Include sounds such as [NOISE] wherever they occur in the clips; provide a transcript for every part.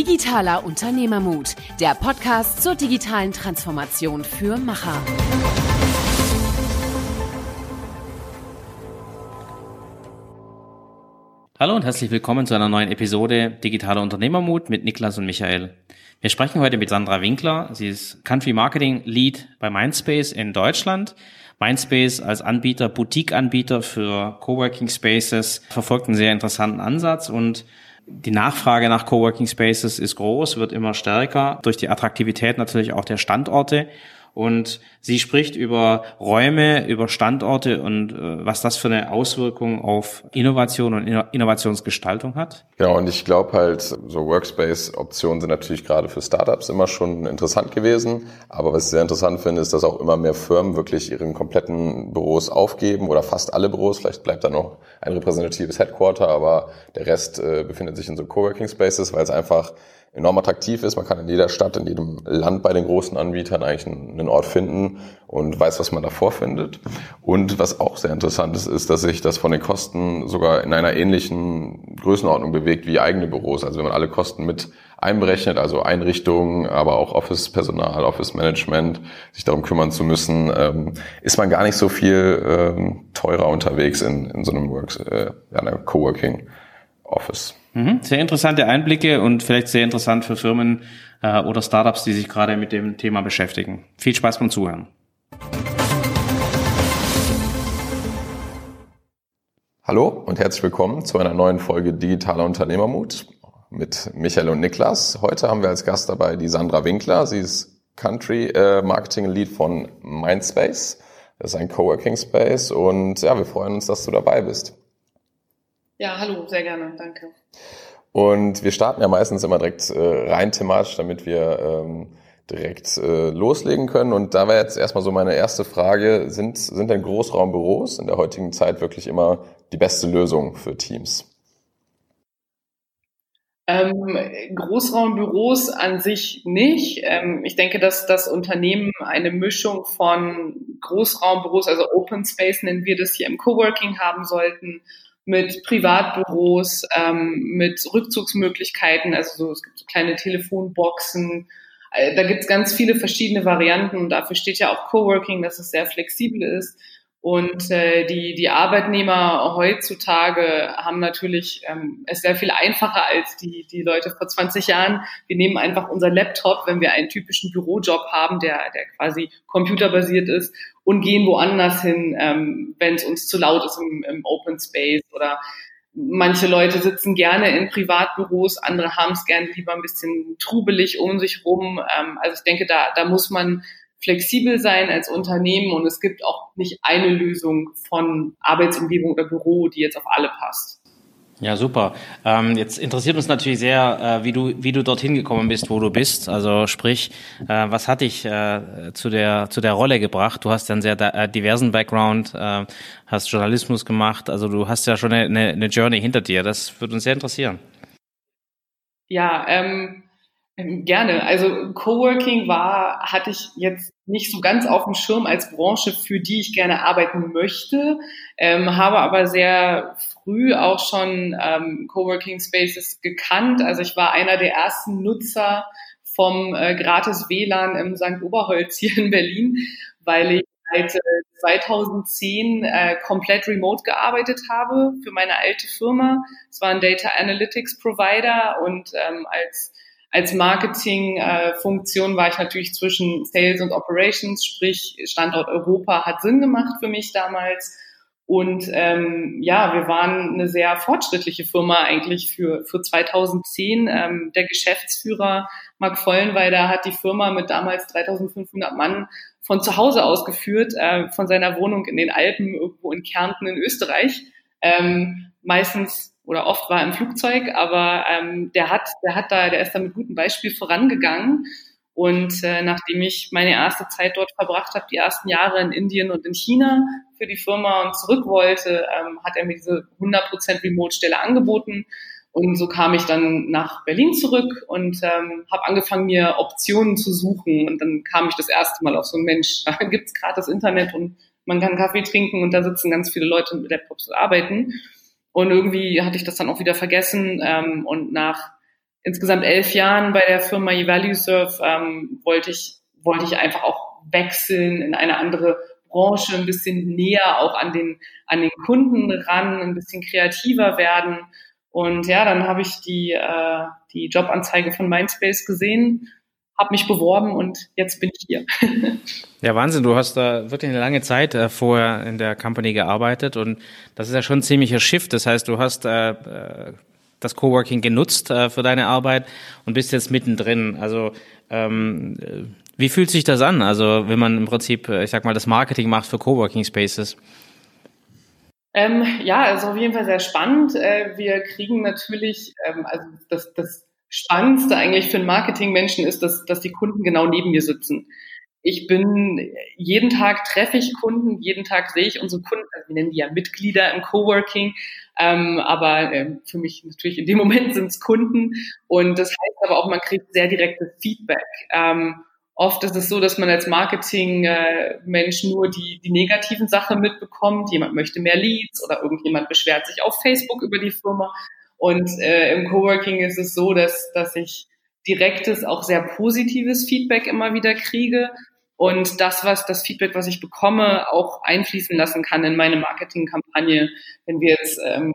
Digitaler Unternehmermut, der Podcast zur digitalen Transformation für Macher. Hallo und herzlich willkommen zu einer neuen Episode Digitaler Unternehmermut mit Niklas und Michael. Wir sprechen heute mit Sandra Winkler. Sie ist Country Marketing Lead bei Mindspace in Deutschland. Mindspace als Anbieter, Boutique-Anbieter für Coworking Spaces verfolgt einen sehr interessanten Ansatz und die Nachfrage nach Coworking Spaces ist groß, wird immer stärker durch die Attraktivität natürlich auch der Standorte. Und sie spricht über Räume, über Standorte und äh, was das für eine Auswirkung auf Innovation und Innovationsgestaltung hat. Genau, und ich glaube halt, so Workspace-Optionen sind natürlich gerade für Startups immer schon interessant gewesen. Aber was ich sehr interessant finde, ist, dass auch immer mehr Firmen wirklich ihren kompletten Büros aufgeben oder fast alle Büros. Vielleicht bleibt da noch ein repräsentatives Headquarter, aber der Rest äh, befindet sich in so Coworking Spaces, weil es einfach enorm attraktiv ist. Man kann in jeder Stadt, in jedem Land bei den großen Anbietern eigentlich einen Ort finden und weiß, was man da vorfindet. Und was auch sehr interessant ist, ist, dass sich das von den Kosten sogar in einer ähnlichen Größenordnung bewegt wie eigene Büros. Also wenn man alle Kosten mit einberechnet, also Einrichtungen, aber auch Office-Personal, Office-Management, sich darum kümmern zu müssen, ähm, ist man gar nicht so viel ähm, teurer unterwegs in, in so einem Works, äh, ja, einer Coworking Office. Mhm, sehr interessante Einblicke und vielleicht sehr interessant für Firmen äh, oder Startups, die sich gerade mit dem Thema beschäftigen. Viel Spaß beim Zuhören. Hallo und herzlich willkommen zu einer neuen Folge Digitaler Unternehmermut mit Michael und Niklas. Heute haben wir als Gast dabei die Sandra Winkler. Sie ist Country äh, Marketing Lead von Mindspace. Das ist ein Coworking Space und ja, wir freuen uns, dass du dabei bist. Ja, hallo, sehr gerne, danke. Und wir starten ja meistens immer direkt äh, rein thematisch, damit wir ähm, direkt äh, loslegen können. Und da wäre jetzt erstmal so meine erste Frage, sind, sind denn Großraumbüros in der heutigen Zeit wirklich immer die beste Lösung für Teams? Ähm, Großraumbüros an sich nicht. Ähm, ich denke, dass das Unternehmen eine Mischung von Großraumbüros, also Open Space nennen wir das hier im Coworking haben sollten, mit Privatbüros, ähm, mit Rückzugsmöglichkeiten, also so, es gibt so kleine Telefonboxen. Äh, da gibt es ganz viele verschiedene Varianten und dafür steht ja auch Coworking, dass es sehr flexibel ist. Und äh, die, die Arbeitnehmer heutzutage haben natürlich ähm, es sehr viel einfacher als die, die Leute vor 20 Jahren. Wir nehmen einfach unser Laptop, wenn wir einen typischen Bürojob haben, der, der quasi computerbasiert ist, und gehen woanders hin, ähm, wenn es uns zu laut ist im, im Open Space oder manche Leute sitzen gerne in Privatbüros, andere haben es gerne lieber ein bisschen trubelig um sich rum. Ähm, also ich denke, da, da muss man flexibel sein als Unternehmen und es gibt auch nicht eine Lösung von Arbeitsumgebung oder Büro, die jetzt auf alle passt. Ja, super. Ähm, jetzt interessiert uns natürlich sehr, äh, wie du wie du dorthin gekommen bist, wo du bist. Also sprich, äh, was hat dich äh, zu der zu der Rolle gebracht? Du hast ja einen sehr äh, diversen Background, äh, hast Journalismus gemacht. Also du hast ja schon eine, eine Journey hinter dir. Das würde uns sehr interessieren. Ja, ähm, ähm, gerne. Also Coworking war, hatte ich jetzt nicht so ganz auf dem Schirm als Branche, für die ich gerne arbeiten möchte, ähm, habe aber sehr früh auch schon ähm, Coworking Spaces gekannt. Also ich war einer der ersten Nutzer vom äh, gratis WLAN im St. Oberholz hier in Berlin, weil ich seit 2010 äh, komplett remote gearbeitet habe für meine alte Firma. Es war ein Data Analytics Provider und ähm, als als Marketingfunktion äh, war ich natürlich zwischen Sales und Operations, sprich Standort Europa hat Sinn gemacht für mich damals. Und ähm, ja, wir waren eine sehr fortschrittliche Firma eigentlich für, für 2010. Ähm, der Geschäftsführer Mark Vollenweider hat die Firma mit damals 3500 Mann von zu Hause aus geführt, äh, von seiner Wohnung in den Alpen irgendwo in Kärnten in Österreich. Ähm, meistens oder oft war im Flugzeug, aber ähm, der hat, der hat da, der ist da mit gutem Beispiel vorangegangen. Und äh, nachdem ich meine erste Zeit dort verbracht habe, die ersten Jahre in Indien und in China für die Firma und zurück wollte, ähm, hat er mir diese 100% Remote-Stelle angeboten. Und so kam ich dann nach Berlin zurück und ähm, habe angefangen, mir Optionen zu suchen. Und dann kam ich das erste Mal auf so einen Mensch, [LAUGHS] da gibt's gerade das Internet und man kann Kaffee trinken und da sitzen ganz viele Leute mit Laptops zu arbeiten. Und irgendwie hatte ich das dann auch wieder vergessen. Ähm, und nach insgesamt elf Jahren bei der Firma eValueSurf ähm, wollte ich wollte ich einfach auch wechseln in eine andere Branche, ein bisschen näher auch an den an den Kunden ran, ein bisschen kreativer werden. Und ja, dann habe ich die äh, die Jobanzeige von Mindspace gesehen habe mich beworben und jetzt bin ich hier. [LAUGHS] ja, Wahnsinn, du hast da wirklich eine lange Zeit äh, vorher in der Company gearbeitet und das ist ja schon ein ziemlicher Shift. Das heißt, du hast äh, äh, das Coworking genutzt äh, für deine Arbeit und bist jetzt mittendrin. Also ähm, wie fühlt sich das an? Also wenn man im Prinzip, äh, ich sag mal, das Marketing macht für Coworking Spaces? Ähm, ja, also auf jeden Fall sehr spannend. Äh, wir kriegen natürlich, ähm, also das, das Spannendste eigentlich für einen Marketingmenschen ist, dass, dass die Kunden genau neben mir sitzen. Ich bin, jeden Tag treffe ich Kunden, jeden Tag sehe ich unsere Kunden, also wir nennen die ja Mitglieder im Coworking, ähm, aber ähm, für mich natürlich in dem Moment sind es Kunden und das heißt aber auch, man kriegt sehr direktes Feedback. Ähm, oft ist es so, dass man als Marketing-Mensch nur die, die negativen Sachen mitbekommt. Jemand möchte mehr Leads oder irgendjemand beschwert sich auf Facebook über die Firma. Und äh, im Coworking ist es so, dass, dass ich direktes, auch sehr positives Feedback immer wieder kriege und das, was das Feedback, was ich bekomme, auch einfließen lassen kann in meine Marketingkampagne, wenn wir jetzt ähm,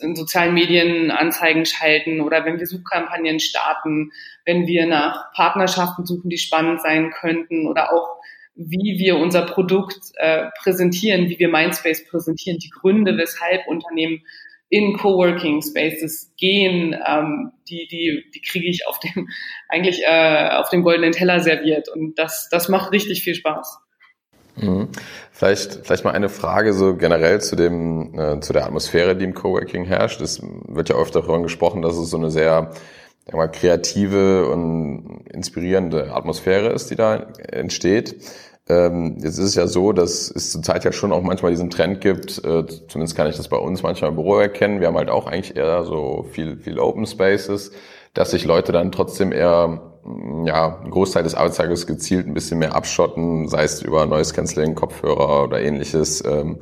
in sozialen Medien Anzeigen schalten oder wenn wir Suchkampagnen starten, wenn wir nach Partnerschaften suchen, die spannend sein könnten oder auch wie wir unser Produkt äh, präsentieren, wie wir Mindspace präsentieren, die Gründe, weshalb Unternehmen in Coworking Spaces gehen, ähm, die, die, die kriege ich auf dem, [LAUGHS] eigentlich äh, auf dem goldenen Teller serviert. Und das, das macht richtig viel Spaß. Mhm. Vielleicht, vielleicht mal eine Frage so generell zu dem, äh, zu der Atmosphäre, die im Coworking herrscht. Es wird ja oft darüber gesprochen, dass es so eine sehr mal, kreative und inspirierende Atmosphäre ist, die da entsteht. Ähm, jetzt ist es ja so, dass es zurzeit ja schon auch manchmal diesen Trend gibt, äh, zumindest kann ich das bei uns manchmal im Büro erkennen, wir haben halt auch eigentlich eher so viel, viel Open Spaces, dass sich Leute dann trotzdem eher mm, ja, einen Großteil des Arbeitstages gezielt ein bisschen mehr abschotten, sei es über Noise Cancelling, Kopfhörer oder ähnliches. Ähm,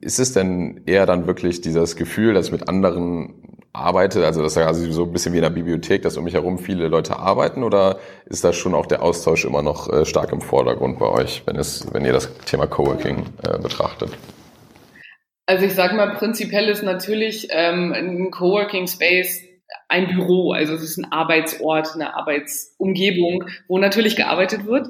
ist es denn eher dann wirklich dieses Gefühl, dass mit anderen arbeitet, also das ist ja so ein bisschen wie in der Bibliothek, dass um mich herum viele Leute arbeiten oder ist da schon auch der Austausch immer noch äh, stark im Vordergrund bei euch, wenn es, wenn ihr das Thema Coworking äh, betrachtet? Also ich sage mal, prinzipiell ist natürlich ähm, ein Coworking Space ein Büro, also es ist ein Arbeitsort, eine Arbeitsumgebung, wo natürlich gearbeitet wird.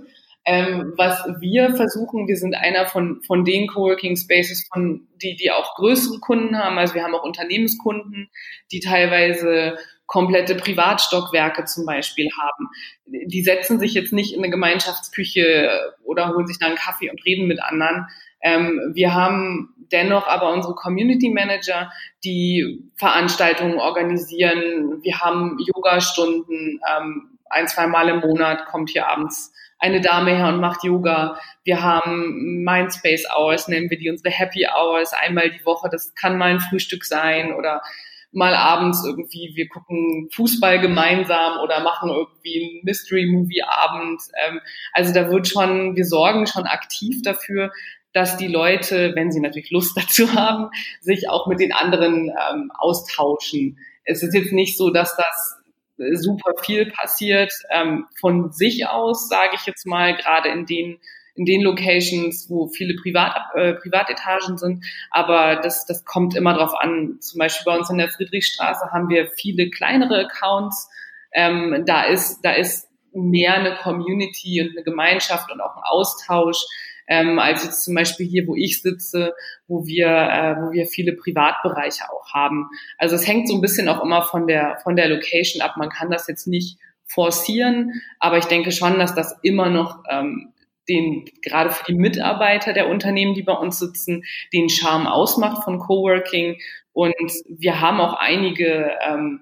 Ähm, was wir versuchen, wir sind einer von, von den Coworking Spaces, von, die, die auch größere Kunden haben. Also wir haben auch Unternehmenskunden, die teilweise komplette Privatstockwerke zum Beispiel haben. Die setzen sich jetzt nicht in eine Gemeinschaftsküche oder holen sich da einen Kaffee und reden mit anderen. Ähm, wir haben dennoch aber unsere Community Manager, die Veranstaltungen organisieren. Wir haben Yoga-Stunden. Ähm, ein, zwei Mal im Monat kommt hier abends eine Dame her und macht Yoga. Wir haben Mindspace Hours, nennen wir die unsere Happy Hours, einmal die Woche. Das kann mal ein Frühstück sein oder mal abends irgendwie, wir gucken Fußball gemeinsam oder machen irgendwie einen Mystery-Movie-Abend. Ähm, also da wird schon, wir sorgen schon aktiv dafür, dass die Leute, wenn sie natürlich Lust [LAUGHS] dazu haben, sich auch mit den anderen ähm, austauschen. Es ist jetzt nicht so, dass das super viel passiert ähm, von sich aus, sage ich jetzt mal, gerade in den in den Locations, wo viele Privat, äh, Privatetagen sind. Aber das, das kommt immer drauf an. Zum Beispiel bei uns in der Friedrichstraße haben wir viele kleinere Accounts. Ähm, da ist, da ist mehr eine Community und eine Gemeinschaft und auch ein Austausch ähm, als jetzt zum Beispiel hier, wo ich sitze, wo wir, äh, wo wir viele Privatbereiche auch haben. Also es hängt so ein bisschen auch immer von der, von der Location ab. Man kann das jetzt nicht forcieren, aber ich denke schon, dass das immer noch ähm, den gerade für die Mitarbeiter der Unternehmen, die bei uns sitzen, den Charme ausmacht von Coworking. Und wir haben auch einige ähm,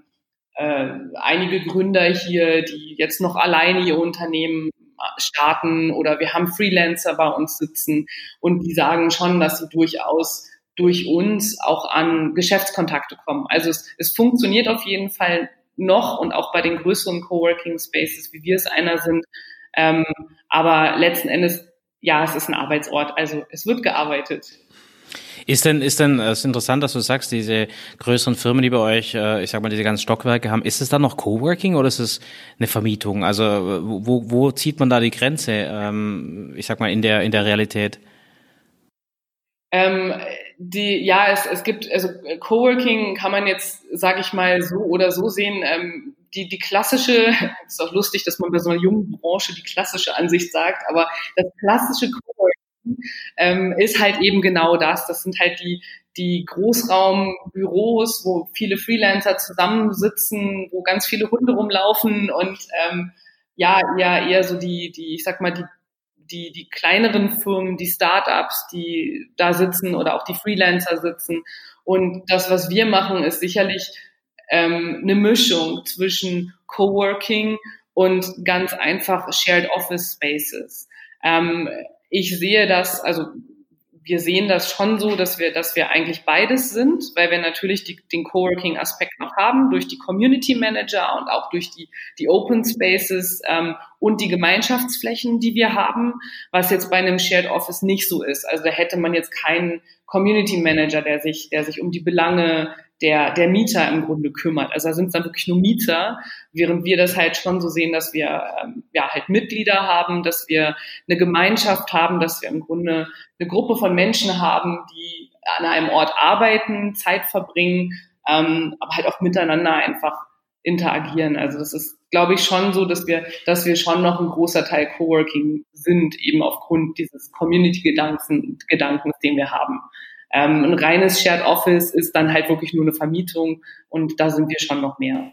äh, einige Gründer hier, die jetzt noch alleine ihr Unternehmen starten oder wir haben Freelancer bei uns sitzen und die sagen schon, dass sie durchaus durch uns auch an Geschäftskontakte kommen. Also es, es funktioniert auf jeden Fall noch und auch bei den größeren Coworking Spaces, wie wir es einer sind. Ähm, aber letzten Endes, ja, es ist ein Arbeitsort, also es wird gearbeitet. Ist denn, ist denn, es ist interessant, dass du sagst, diese größeren Firmen, die bei euch, äh, ich sag mal, diese ganzen Stockwerke haben, ist es dann noch Coworking oder ist es eine Vermietung? Also wo, wo zieht man da die Grenze, ähm, ich sag mal, in der, in der Realität? Ähm, die, ja, es, es gibt, also Coworking kann man jetzt, sage ich mal, so oder so sehen. Ähm, die, die klassische, [LAUGHS] ist auch lustig, dass man bei so einer jungen Branche die klassische Ansicht sagt, aber das klassische Coworking ähm, ist halt eben genau das. Das sind halt die, die Großraumbüros, wo viele Freelancer zusammensitzen, wo ganz viele Hunde rumlaufen und ähm, ja, ja, eher so die, die, ich sag mal, die die, die kleineren Firmen, die Startups, die da sitzen oder auch die Freelancer sitzen. Und das, was wir machen, ist sicherlich ähm, eine Mischung zwischen Coworking und ganz einfach Shared Office Spaces. Ähm, ich sehe das, also wir sehen das schon so, dass wir, dass wir eigentlich beides sind, weil wir natürlich die, den Coworking-Aspekt noch haben, durch die Community Manager und auch durch die, die Open Spaces ähm, und die Gemeinschaftsflächen, die wir haben, was jetzt bei einem Shared Office nicht so ist. Also da hätte man jetzt keinen Community Manager, der sich, der sich um die Belange der, der Mieter im Grunde kümmert. Also da sind es dann wirklich nur Mieter, während wir das halt schon so sehen, dass wir ähm, ja halt Mitglieder haben, dass wir eine Gemeinschaft haben, dass wir im Grunde eine Gruppe von Menschen haben, die an einem Ort arbeiten, Zeit verbringen, ähm, aber halt auch miteinander einfach interagieren. Also das ist, glaube ich, schon so, dass wir, dass wir schon noch ein großer Teil Coworking sind, eben aufgrund dieses Community-Gedankens, Gedankens, den wir haben. Ähm, ein reines Shared Office ist dann halt wirklich nur eine Vermietung und da sind wir schon noch mehr.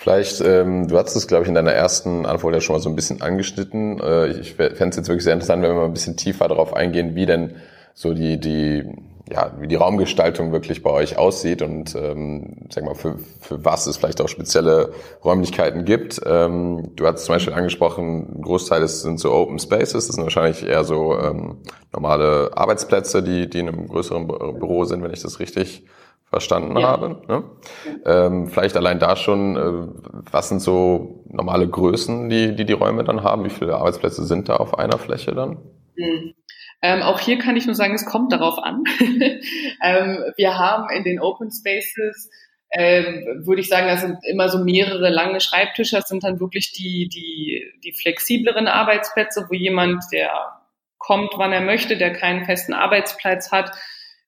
Vielleicht, ähm, du hast es, glaube ich, in deiner ersten Antwort ja schon mal so ein bisschen angeschnitten. Äh, ich fände es jetzt wirklich sehr interessant, wenn wir mal ein bisschen tiefer darauf eingehen, wie denn so die, die, ja, wie die Raumgestaltung wirklich bei euch aussieht und ähm, sag mal, für, für was es vielleicht auch spezielle Räumlichkeiten gibt. Ähm, du hast zum Beispiel angesprochen, ein Großteil ist, sind so Open Spaces, das sind wahrscheinlich eher so ähm, normale Arbeitsplätze, die, die in einem größeren Büro sind, wenn ich das richtig verstanden ja. habe. Ne? Ähm, vielleicht allein da schon, äh, was sind so normale Größen, die, die die Räume dann haben? Wie viele Arbeitsplätze sind da auf einer Fläche dann? Mhm. Ähm, auch hier kann ich nur sagen, es kommt darauf an. [LAUGHS] ähm, wir haben in den Open Spaces, ähm, würde ich sagen, das sind immer so mehrere lange Schreibtische. Das sind dann wirklich die, die, die flexibleren Arbeitsplätze, wo jemand, der kommt, wann er möchte, der keinen festen Arbeitsplatz hat,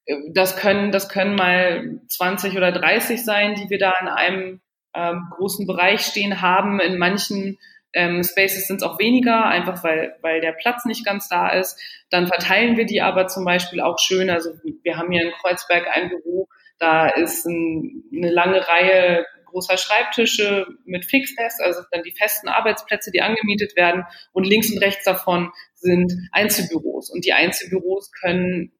äh, das können, das können mal 20 oder 30 sein, die wir da in einem ähm, großen Bereich stehen haben. In manchen ähm, Spaces sind es auch weniger, einfach weil, weil der Platz nicht ganz da ist. Dann verteilen wir die aber zum Beispiel auch schön. Also wir haben hier in Kreuzberg ein Büro, da ist ein, eine lange Reihe großer Schreibtische mit Fixdesk, also dann die festen Arbeitsplätze, die angemietet werden. Und links und rechts davon sind Einzelbüros. Und die Einzelbüros können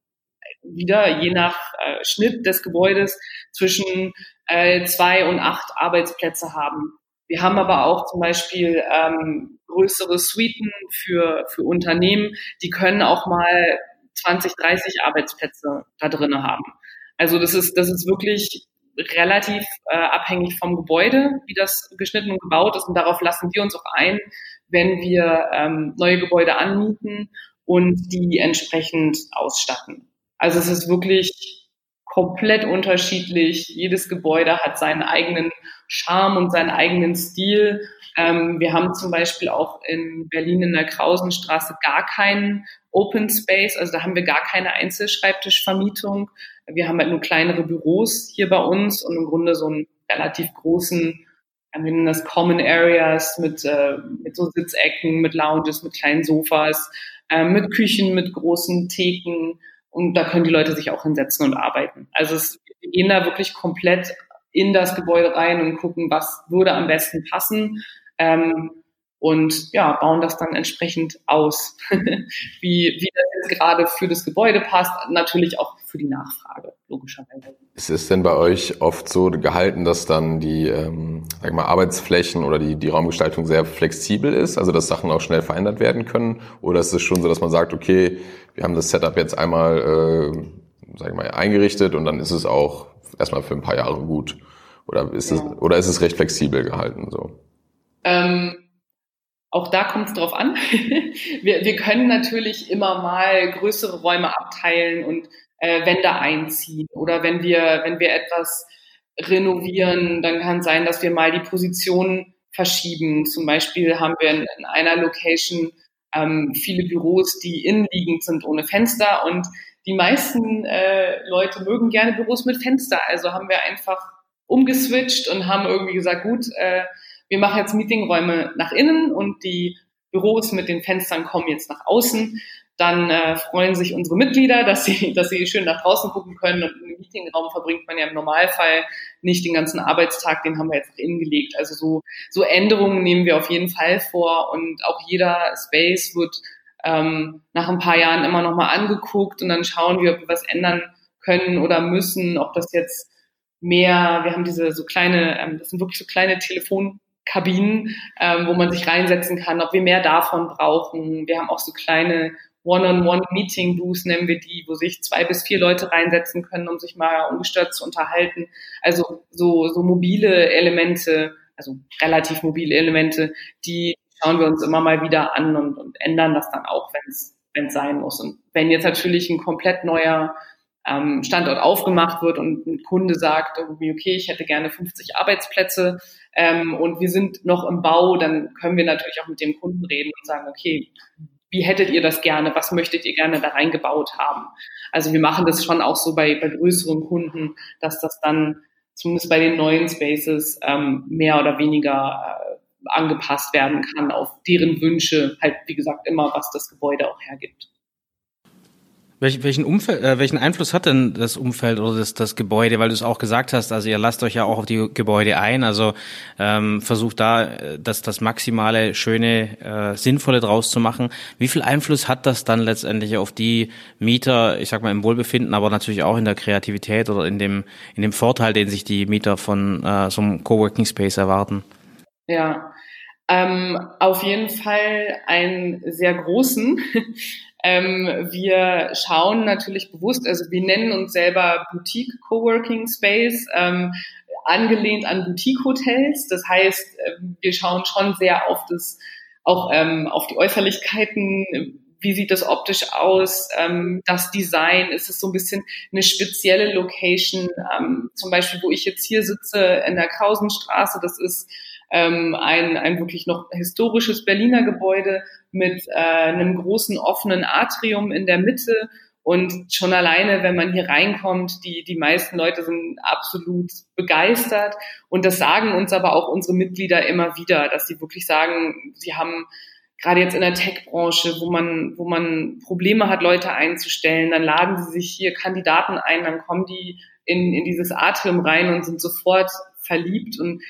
wieder je nach äh, Schnitt des Gebäudes zwischen äh, zwei und acht Arbeitsplätze haben. Wir haben aber auch zum Beispiel ähm, größere Suiten für, für Unternehmen, die können auch mal 20, 30 Arbeitsplätze da drin haben. Also das ist, das ist wirklich relativ äh, abhängig vom Gebäude, wie das geschnitten und gebaut ist. Und darauf lassen wir uns auch ein, wenn wir ähm, neue Gebäude anmieten und die entsprechend ausstatten. Also es ist wirklich komplett unterschiedlich. Jedes Gebäude hat seinen eigenen Charme und seinen eigenen Stil. Ähm, wir haben zum Beispiel auch in Berlin in der Krausenstraße gar keinen Open Space, also da haben wir gar keine Einzelschreibtischvermietung. Wir haben halt nur kleinere Büros hier bei uns und im Grunde so einen relativ großen, wir nennen das Common Areas mit, äh, mit so Sitzecken, mit Lounges, mit kleinen Sofas, äh, mit Küchen, mit großen Theken und da können die Leute sich auch hinsetzen und arbeiten. Also es, gehen da wirklich komplett in das Gebäude rein und gucken, was würde am besten passen. Ähm, und ja, bauen das dann entsprechend aus, [LAUGHS] wie, wie das jetzt gerade für das Gebäude passt, natürlich auch für die Nachfrage, logischerweise. Ist es denn bei euch oft so gehalten, dass dann die ähm, sag mal, Arbeitsflächen oder die, die Raumgestaltung sehr flexibel ist, also dass Sachen auch schnell verändert werden können? Oder ist es schon so, dass man sagt, okay, wir haben das Setup jetzt einmal äh, sag ich mal, eingerichtet und dann ist es auch erstmal für ein paar Jahre gut? Oder ist, ja. es, oder ist es recht flexibel gehalten? So? Ähm auch da kommt es drauf an. [LAUGHS] wir, wir können natürlich immer mal größere Räume abteilen und äh, Wände einziehen oder wenn wir, wenn wir etwas renovieren, dann kann es sein, dass wir mal die Position verschieben. Zum Beispiel haben wir in, in einer Location ähm, viele Büros, die innenliegend sind ohne Fenster und die meisten äh, Leute mögen gerne Büros mit Fenster. Also haben wir einfach umgeswitcht und haben irgendwie gesagt, gut, äh, wir machen jetzt Meetingräume nach innen und die Büros mit den Fenstern kommen jetzt nach außen dann äh, freuen sich unsere Mitglieder, dass sie, dass sie schön nach draußen gucken können. Und im Meetingraum verbringt man ja im Normalfall nicht den ganzen Arbeitstag, den haben wir jetzt nach innen gelegt. Also so, so Änderungen nehmen wir auf jeden Fall vor und auch jeder Space wird ähm, nach ein paar Jahren immer nochmal angeguckt und dann schauen wir, ob wir was ändern können oder müssen, ob das jetzt mehr, wir haben diese so kleine, ähm, das sind wirklich so kleine Telefonkabinen, ähm, wo man sich reinsetzen kann, ob wir mehr davon brauchen. Wir haben auch so kleine One-on-One-Meeting-Booths nennen wir die, wo sich zwei bis vier Leute reinsetzen können, um sich mal ungestört zu unterhalten. Also so, so mobile Elemente, also relativ mobile Elemente, die schauen wir uns immer mal wieder an und, und ändern das dann auch, wenn es sein muss. Und wenn jetzt natürlich ein komplett neuer ähm, Standort aufgemacht wird und ein Kunde sagt irgendwie, okay, ich hätte gerne 50 Arbeitsplätze ähm, und wir sind noch im Bau, dann können wir natürlich auch mit dem Kunden reden und sagen, okay, wie hättet ihr das gerne, was möchtet ihr gerne da reingebaut haben. Also wir machen das schon auch so bei, bei größeren Kunden, dass das dann zumindest bei den neuen Spaces ähm, mehr oder weniger äh, angepasst werden kann auf deren Wünsche, halt wie gesagt immer, was das Gebäude auch hergibt. Welch, welchen, Umfeld, äh, welchen Einfluss hat denn das Umfeld oder das, das Gebäude? Weil du es auch gesagt hast, also ihr lasst euch ja auch auf die Gebäude ein, also ähm, versucht da äh, das, das maximale, schöne, äh, sinnvolle draus zu machen. Wie viel Einfluss hat das dann letztendlich auf die Mieter, ich sag mal im Wohlbefinden, aber natürlich auch in der Kreativität oder in dem, in dem Vorteil, den sich die Mieter von äh, so einem Coworking Space erwarten? Ja, ähm, auf jeden Fall einen sehr großen. [LAUGHS] Ähm, wir schauen natürlich bewusst, also wir nennen uns selber Boutique Coworking Space, ähm, angelehnt an Boutique Hotels. Das heißt, äh, wir schauen schon sehr auf das, auch ähm, auf die Äußerlichkeiten. Wie sieht das optisch aus? Ähm, das Design, ist es so ein bisschen eine spezielle Location? Ähm, zum Beispiel, wo ich jetzt hier sitze in der Krausenstraße, das ist ähm, ein, ein wirklich noch historisches Berliner Gebäude mit äh, einem großen offenen Atrium in der Mitte. Und schon alleine, wenn man hier reinkommt, die, die meisten Leute sind absolut begeistert. Und das sagen uns aber auch unsere Mitglieder immer wieder, dass sie wirklich sagen, sie haben gerade jetzt in der Tech-Branche, wo man, wo man Probleme hat, Leute einzustellen, dann laden sie sich hier Kandidaten ein, dann kommen die in, in dieses Atrium rein und sind sofort verliebt. Und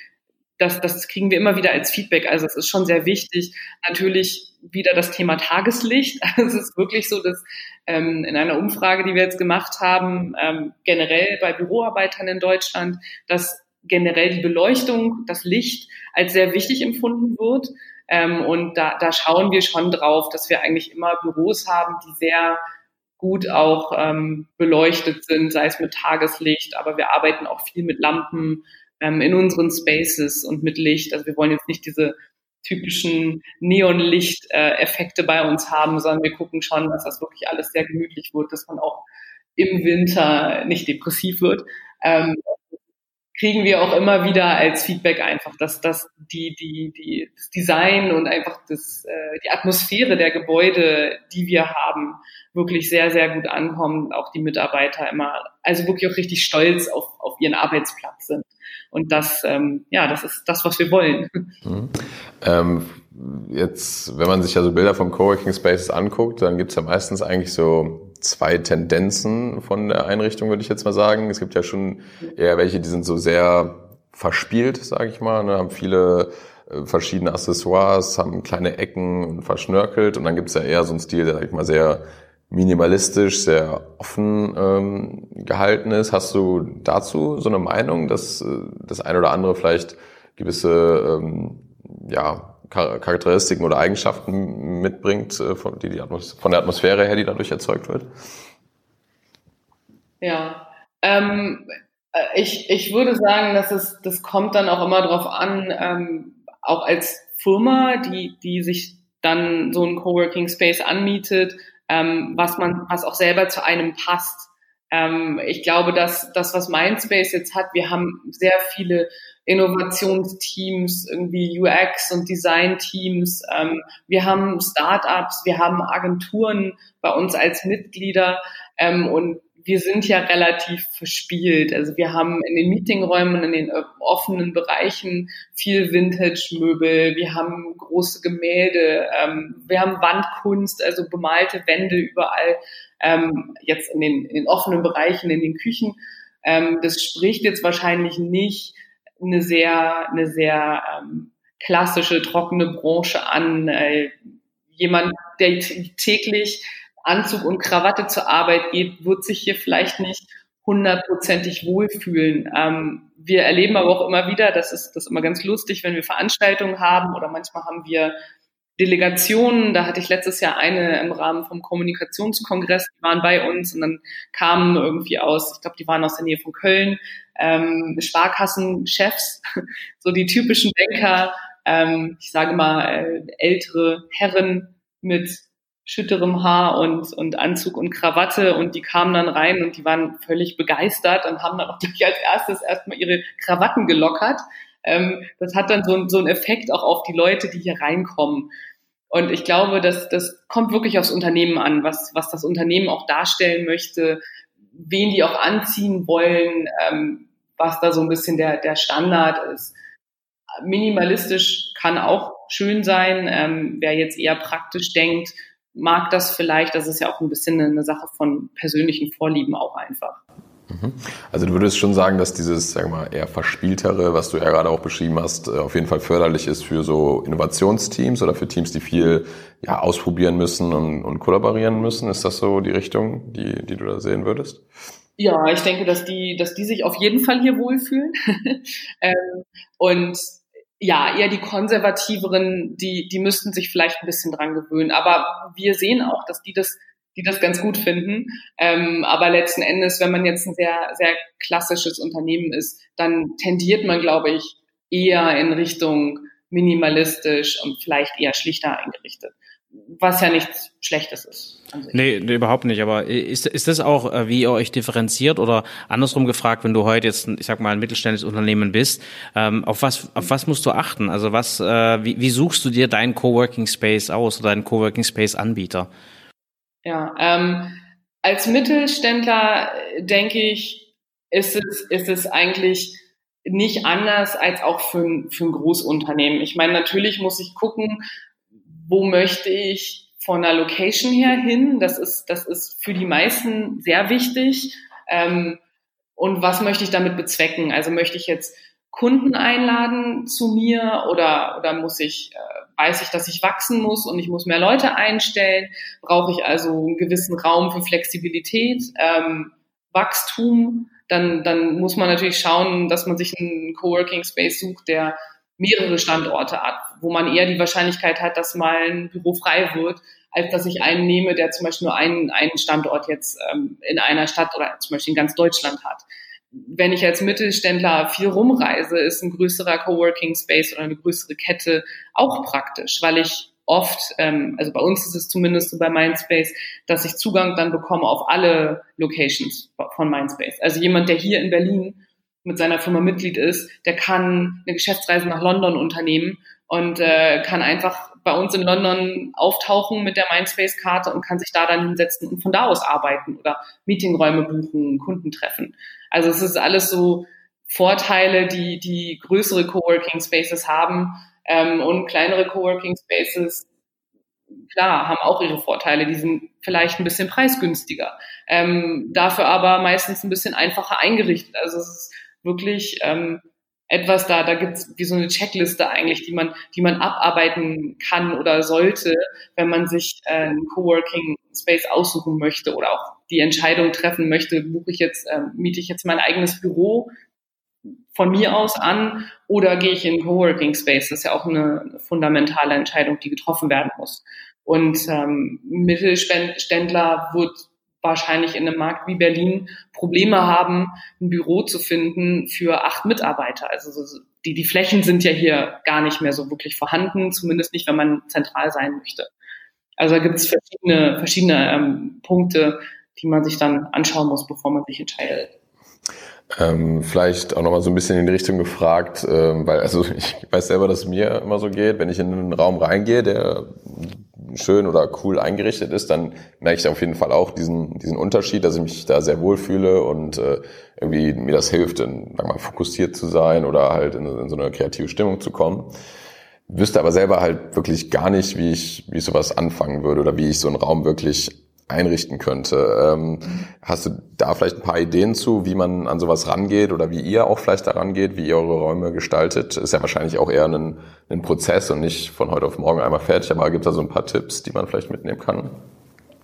das, das kriegen wir immer wieder als Feedback. Also es ist schon sehr wichtig. Natürlich wieder das Thema Tageslicht. [LAUGHS] Also es ist wirklich so, dass ähm, in einer Umfrage, die wir jetzt gemacht haben, ähm, generell bei Büroarbeitern in Deutschland, dass generell die Beleuchtung, das Licht als sehr wichtig empfunden wird. Ähm, und da, da schauen wir schon drauf, dass wir eigentlich immer Büros haben, die sehr gut auch ähm, beleuchtet sind, sei es mit Tageslicht, aber wir arbeiten auch viel mit Lampen, ähm, in unseren Spaces und mit Licht. Also wir wollen jetzt nicht diese typischen Neonlicht-Effekte bei uns haben, sondern wir gucken schon, dass das wirklich alles sehr gemütlich wird, dass man auch im Winter nicht depressiv wird. Ähm, kriegen wir auch immer wieder als Feedback einfach, dass das die, die, die, das Design und einfach das, äh, die Atmosphäre der Gebäude, die wir haben, wirklich sehr, sehr gut ankommen. Auch die Mitarbeiter immer, also wirklich auch richtig stolz auf, auf ihren Arbeitsplatz sind. Und das, ähm, ja, das ist das, was wir wollen. Mhm. Ähm, jetzt, wenn man sich ja so Bilder vom Coworking Spaces anguckt, dann gibt's ja meistens eigentlich so zwei Tendenzen von der Einrichtung, würde ich jetzt mal sagen. Es gibt ja schon eher welche, die sind so sehr verspielt, sage ich mal, ne, haben viele äh, verschiedene Accessoires, haben kleine Ecken und verschnörkelt und dann gibt's ja eher so einen Stil, der, sag ich mal, sehr minimalistisch, sehr offen ähm, gehalten ist. Hast du dazu so eine Meinung, dass äh, das eine oder andere vielleicht gewisse ähm, ja, Charakteristiken oder Eigenschaften mitbringt, äh, von, die die von der Atmosphäre her, die dadurch erzeugt wird? Ja, ähm, äh, ich, ich würde sagen, dass es das kommt dann auch immer darauf an, ähm, auch als Firma, die die sich dann so einen Coworking Space anmietet, ähm, was man, was auch selber zu einem passt. Ähm, ich glaube, dass das, was Mindspace jetzt hat, wir haben sehr viele Innovationsteams, irgendwie UX und Design-Teams. Ähm, wir haben Startups, wir haben Agenturen bei uns als Mitglieder ähm, und wir sind ja relativ verspielt. Also wir haben in den Meetingräumen, in den offenen Bereichen viel Vintage-Möbel, wir haben große Gemälde, ähm, wir haben Wandkunst, also bemalte Wände überall, ähm, jetzt in den, in den offenen Bereichen, in den Küchen. Ähm, das spricht jetzt wahrscheinlich nicht eine sehr, eine sehr ähm, klassische, trockene Branche an. Äh, jemand, der täglich Anzug und Krawatte zur Arbeit geht, wird sich hier vielleicht nicht hundertprozentig wohlfühlen. Ähm, wir erleben aber auch immer wieder, das ist das ist immer ganz lustig, wenn wir Veranstaltungen haben oder manchmal haben wir Delegationen. Da hatte ich letztes Jahr eine im Rahmen vom Kommunikationskongress, die waren bei uns und dann kamen irgendwie aus, ich glaube, die waren aus der Nähe von Köln, ähm, Sparkassenchefs, [LAUGHS] so die typischen Banker, ähm, ich sage mal äh, ältere Herren mit schütterem Haar und, und Anzug und Krawatte und die kamen dann rein und die waren völlig begeistert und haben dann auch [LAUGHS] gleich als erstes erstmal ihre Krawatten gelockert. Ähm, das hat dann so, so einen Effekt auch auf die Leute, die hier reinkommen. Und ich glaube, dass das kommt wirklich aufs Unternehmen an, was, was das Unternehmen auch darstellen möchte, wen die auch anziehen wollen, ähm, was da so ein bisschen der, der Standard ist. Minimalistisch kann auch schön sein. Ähm, wer jetzt eher praktisch denkt, mag das vielleicht. Das ist ja auch ein bisschen eine Sache von persönlichen Vorlieben auch einfach. Mhm. Also du würdest schon sagen, dass dieses, wir mal, eher verspieltere, was du ja gerade auch beschrieben hast, äh, auf jeden Fall förderlich ist für so Innovationsteams oder für Teams, die viel ja, ausprobieren müssen und, und kollaborieren müssen. Ist das so die Richtung, die, die du da sehen würdest? Ja, ich denke, dass die, dass die sich auf jeden Fall hier wohlfühlen. [LAUGHS] ähm, und ja, eher die konservativeren, die, die müssten sich vielleicht ein bisschen dran gewöhnen. Aber wir sehen auch, dass die das, die das ganz gut finden. Ähm, aber letzten Endes, wenn man jetzt ein sehr, sehr klassisches Unternehmen ist, dann tendiert man, glaube ich, eher in Richtung minimalistisch und vielleicht eher schlichter eingerichtet was ja nichts Schlechtes ist. Nee, nee, überhaupt nicht. Aber ist, ist das auch, äh, wie ihr euch differenziert oder andersrum gefragt, wenn du heute jetzt, ich sag mal, ein mittelständisches Unternehmen bist, ähm, auf was, auf was musst du achten? Also was, äh, wie, wie suchst du dir deinen Coworking Space aus oder deinen Coworking Space Anbieter? Ja, ähm, als Mittelständler äh, denke ich, ist es, ist es eigentlich nicht anders als auch für, für ein Großunternehmen. Ich meine, natürlich muss ich gucken, wo möchte ich von der Location her hin? Das ist, das ist für die meisten sehr wichtig. Ähm, und was möchte ich damit bezwecken? Also möchte ich jetzt Kunden einladen zu mir oder, oder muss ich, äh, weiß ich, dass ich wachsen muss und ich muss mehr Leute einstellen? Brauche ich also einen gewissen Raum für Flexibilität, ähm, Wachstum? Dann, dann muss man natürlich schauen, dass man sich einen Coworking Space sucht, der mehrere Standorte hat, wo man eher die Wahrscheinlichkeit hat, dass mal ein Büro frei wird, als dass ich einen nehme, der zum Beispiel nur einen, einen Standort jetzt ähm, in einer Stadt oder zum Beispiel in ganz Deutschland hat. Wenn ich als Mittelständler viel rumreise, ist ein größerer Coworking Space oder eine größere Kette auch praktisch, weil ich oft, ähm, also bei uns ist es zumindest so bei Mindspace, dass ich Zugang dann bekomme auf alle Locations von Mindspace. Also jemand, der hier in Berlin mit seiner Firma Mitglied ist, der kann eine Geschäftsreise nach London unternehmen und äh, kann einfach bei uns in London auftauchen mit der Mindspace-Karte und kann sich da dann hinsetzen und von da aus arbeiten oder Meetingräume buchen, Kunden treffen. Also es ist alles so Vorteile, die die größere Coworking Spaces haben ähm, und kleinere Coworking Spaces klar, haben auch ihre Vorteile. Die sind vielleicht ein bisschen preisgünstiger, ähm, dafür aber meistens ein bisschen einfacher eingerichtet. Also es ist wirklich ähm, etwas da, da gibt's wie so eine Checkliste eigentlich, die man, die man abarbeiten kann oder sollte, wenn man sich äh, einen Coworking Space aussuchen möchte oder auch die Entscheidung treffen möchte, buche ich jetzt, äh, miete ich jetzt mein eigenes Büro von mir aus an oder gehe ich in einen Coworking Space? Das ist ja auch eine fundamentale Entscheidung, die getroffen werden muss. Und ähm, Mittelständler wird wahrscheinlich in einem Markt wie Berlin Probleme haben, ein Büro zu finden für acht Mitarbeiter. Also die, die Flächen sind ja hier gar nicht mehr so wirklich vorhanden, zumindest nicht, wenn man zentral sein möchte. Also da gibt es verschiedene, verschiedene ähm, Punkte, die man sich dann anschauen muss, bevor man sich entscheidet. Ähm, vielleicht auch nochmal so ein bisschen in die Richtung gefragt, ähm, weil also [LAUGHS] ich weiß selber, dass es mir immer so geht, wenn ich in einen Raum reingehe, der schön oder cool eingerichtet ist, dann merke ich auf jeden Fall auch diesen, diesen Unterschied, dass ich mich da sehr wohl fühle und äh, irgendwie mir das hilft, in, sag mal, fokussiert zu sein oder halt in, in so eine kreative Stimmung zu kommen. Wüsste aber selber halt wirklich gar nicht, wie ich, wie ich sowas anfangen würde oder wie ich so einen Raum wirklich einrichten könnte. Ähm, hast du da vielleicht ein paar Ideen zu, wie man an sowas rangeht oder wie ihr auch vielleicht daran geht, wie ihr eure Räume gestaltet? Ist ja wahrscheinlich auch eher ein, ein Prozess und nicht von heute auf morgen einmal fertig, aber gibt es da so ein paar Tipps, die man vielleicht mitnehmen kann?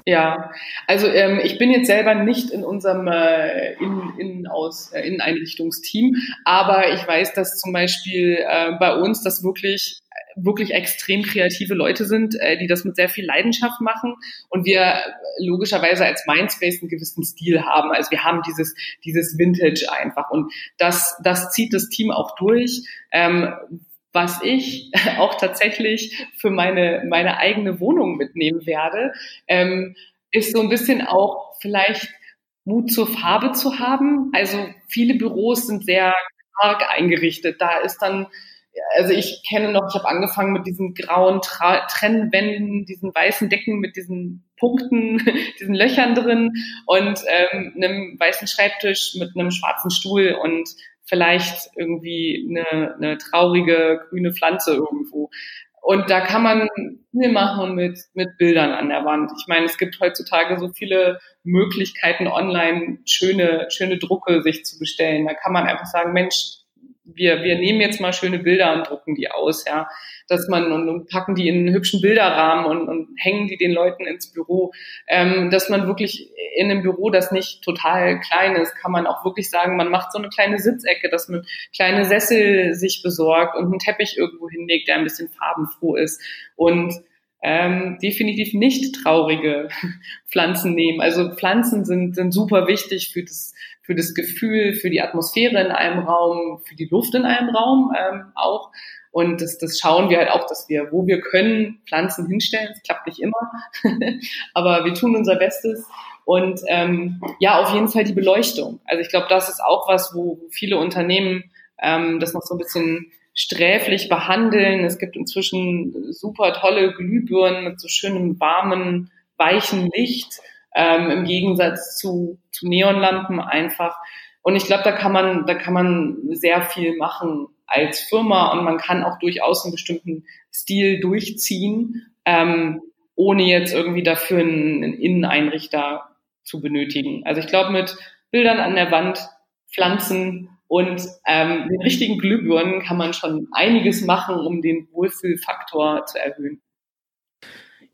Ja, also ähm, ich bin jetzt selber nicht in unserem äh, Innen, Innen aus äh, Inneneinrichtungsteam, aber ich weiß, dass zum Beispiel äh, bei uns das wirklich wirklich extrem kreative Leute sind, äh, die das mit sehr viel Leidenschaft machen und wir logischerweise als Mindspace einen gewissen Stil haben. Also wir haben dieses, dieses Vintage einfach und das, das zieht das Team auch durch. Ähm, was ich [LAUGHS] auch tatsächlich für meine, meine eigene Wohnung mitnehmen werde, ähm, ist so ein bisschen auch vielleicht Mut zur Farbe zu haben. Also viele Büros sind sehr stark eingerichtet. Da ist dann also ich kenne noch, ich habe angefangen mit diesen grauen Tra Trennwänden, diesen weißen Decken mit diesen Punkten, [LAUGHS] diesen Löchern drin und ähm, einem weißen Schreibtisch mit einem schwarzen Stuhl und vielleicht irgendwie eine, eine traurige grüne Pflanze irgendwo. Und da kann man viel machen mit, mit Bildern an der Wand. Ich meine, es gibt heutzutage so viele Möglichkeiten online, schöne, schöne Drucke sich zu bestellen. Da kann man einfach sagen, Mensch, wir, wir nehmen jetzt mal schöne Bilder und drucken die aus, ja. Dass man und, und packen die in einen hübschen Bilderrahmen und, und hängen die den Leuten ins Büro. Ähm, dass man wirklich in einem Büro, das nicht total klein ist, kann man auch wirklich sagen, man macht so eine kleine Sitzecke, dass man kleine Sessel sich besorgt und einen Teppich irgendwo hinlegt, der ein bisschen farbenfroh ist. Und ähm, definitiv nicht traurige [LAUGHS] Pflanzen nehmen. Also Pflanzen sind, sind super wichtig für das für das Gefühl, für die Atmosphäre in einem Raum, für die Luft in einem Raum ähm, auch. Und das, das schauen wir halt auch, dass wir, wo wir können, Pflanzen hinstellen. Es klappt nicht immer, [LAUGHS] aber wir tun unser Bestes. Und ähm, ja, auf jeden Fall die Beleuchtung. Also ich glaube, das ist auch was, wo viele Unternehmen ähm, das noch so ein bisschen sträflich behandeln. Es gibt inzwischen super tolle Glühbirnen mit so schönem warmen, weichen Licht ähm, im Gegensatz zu, zu Neonlampen einfach. Und ich glaube, da kann man, da kann man sehr viel machen als Firma und man kann auch durchaus einen bestimmten Stil durchziehen, ähm, ohne jetzt irgendwie dafür einen, einen Inneneinrichter zu benötigen. Also ich glaube, mit Bildern an der Wand, Pflanzen und ähm, den richtigen Glühbirnen kann man schon einiges machen, um den Wohlfühlfaktor zu erhöhen.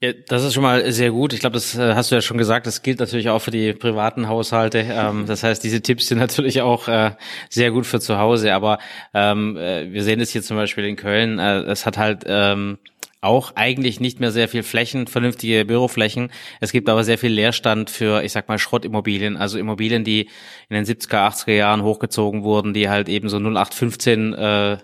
Ja, das ist schon mal sehr gut. Ich glaube, das äh, hast du ja schon gesagt. Das gilt natürlich auch für die privaten Haushalte. [LAUGHS] Ähm, das heißt, diese Tipps sind natürlich auch äh, sehr gut für zu Hause. Aber ähm, äh, wir sehen es hier zum Beispiel in Köln. Es hat halt ähm, auch eigentlich nicht mehr sehr viel Flächen, vernünftige Büroflächen. Es gibt aber sehr viel Leerstand für, ich sag mal, Schrottimmobilien, also Immobilien, die in den 70er, 80er Jahren hochgezogen wurden, die halt eben so 0815 äh,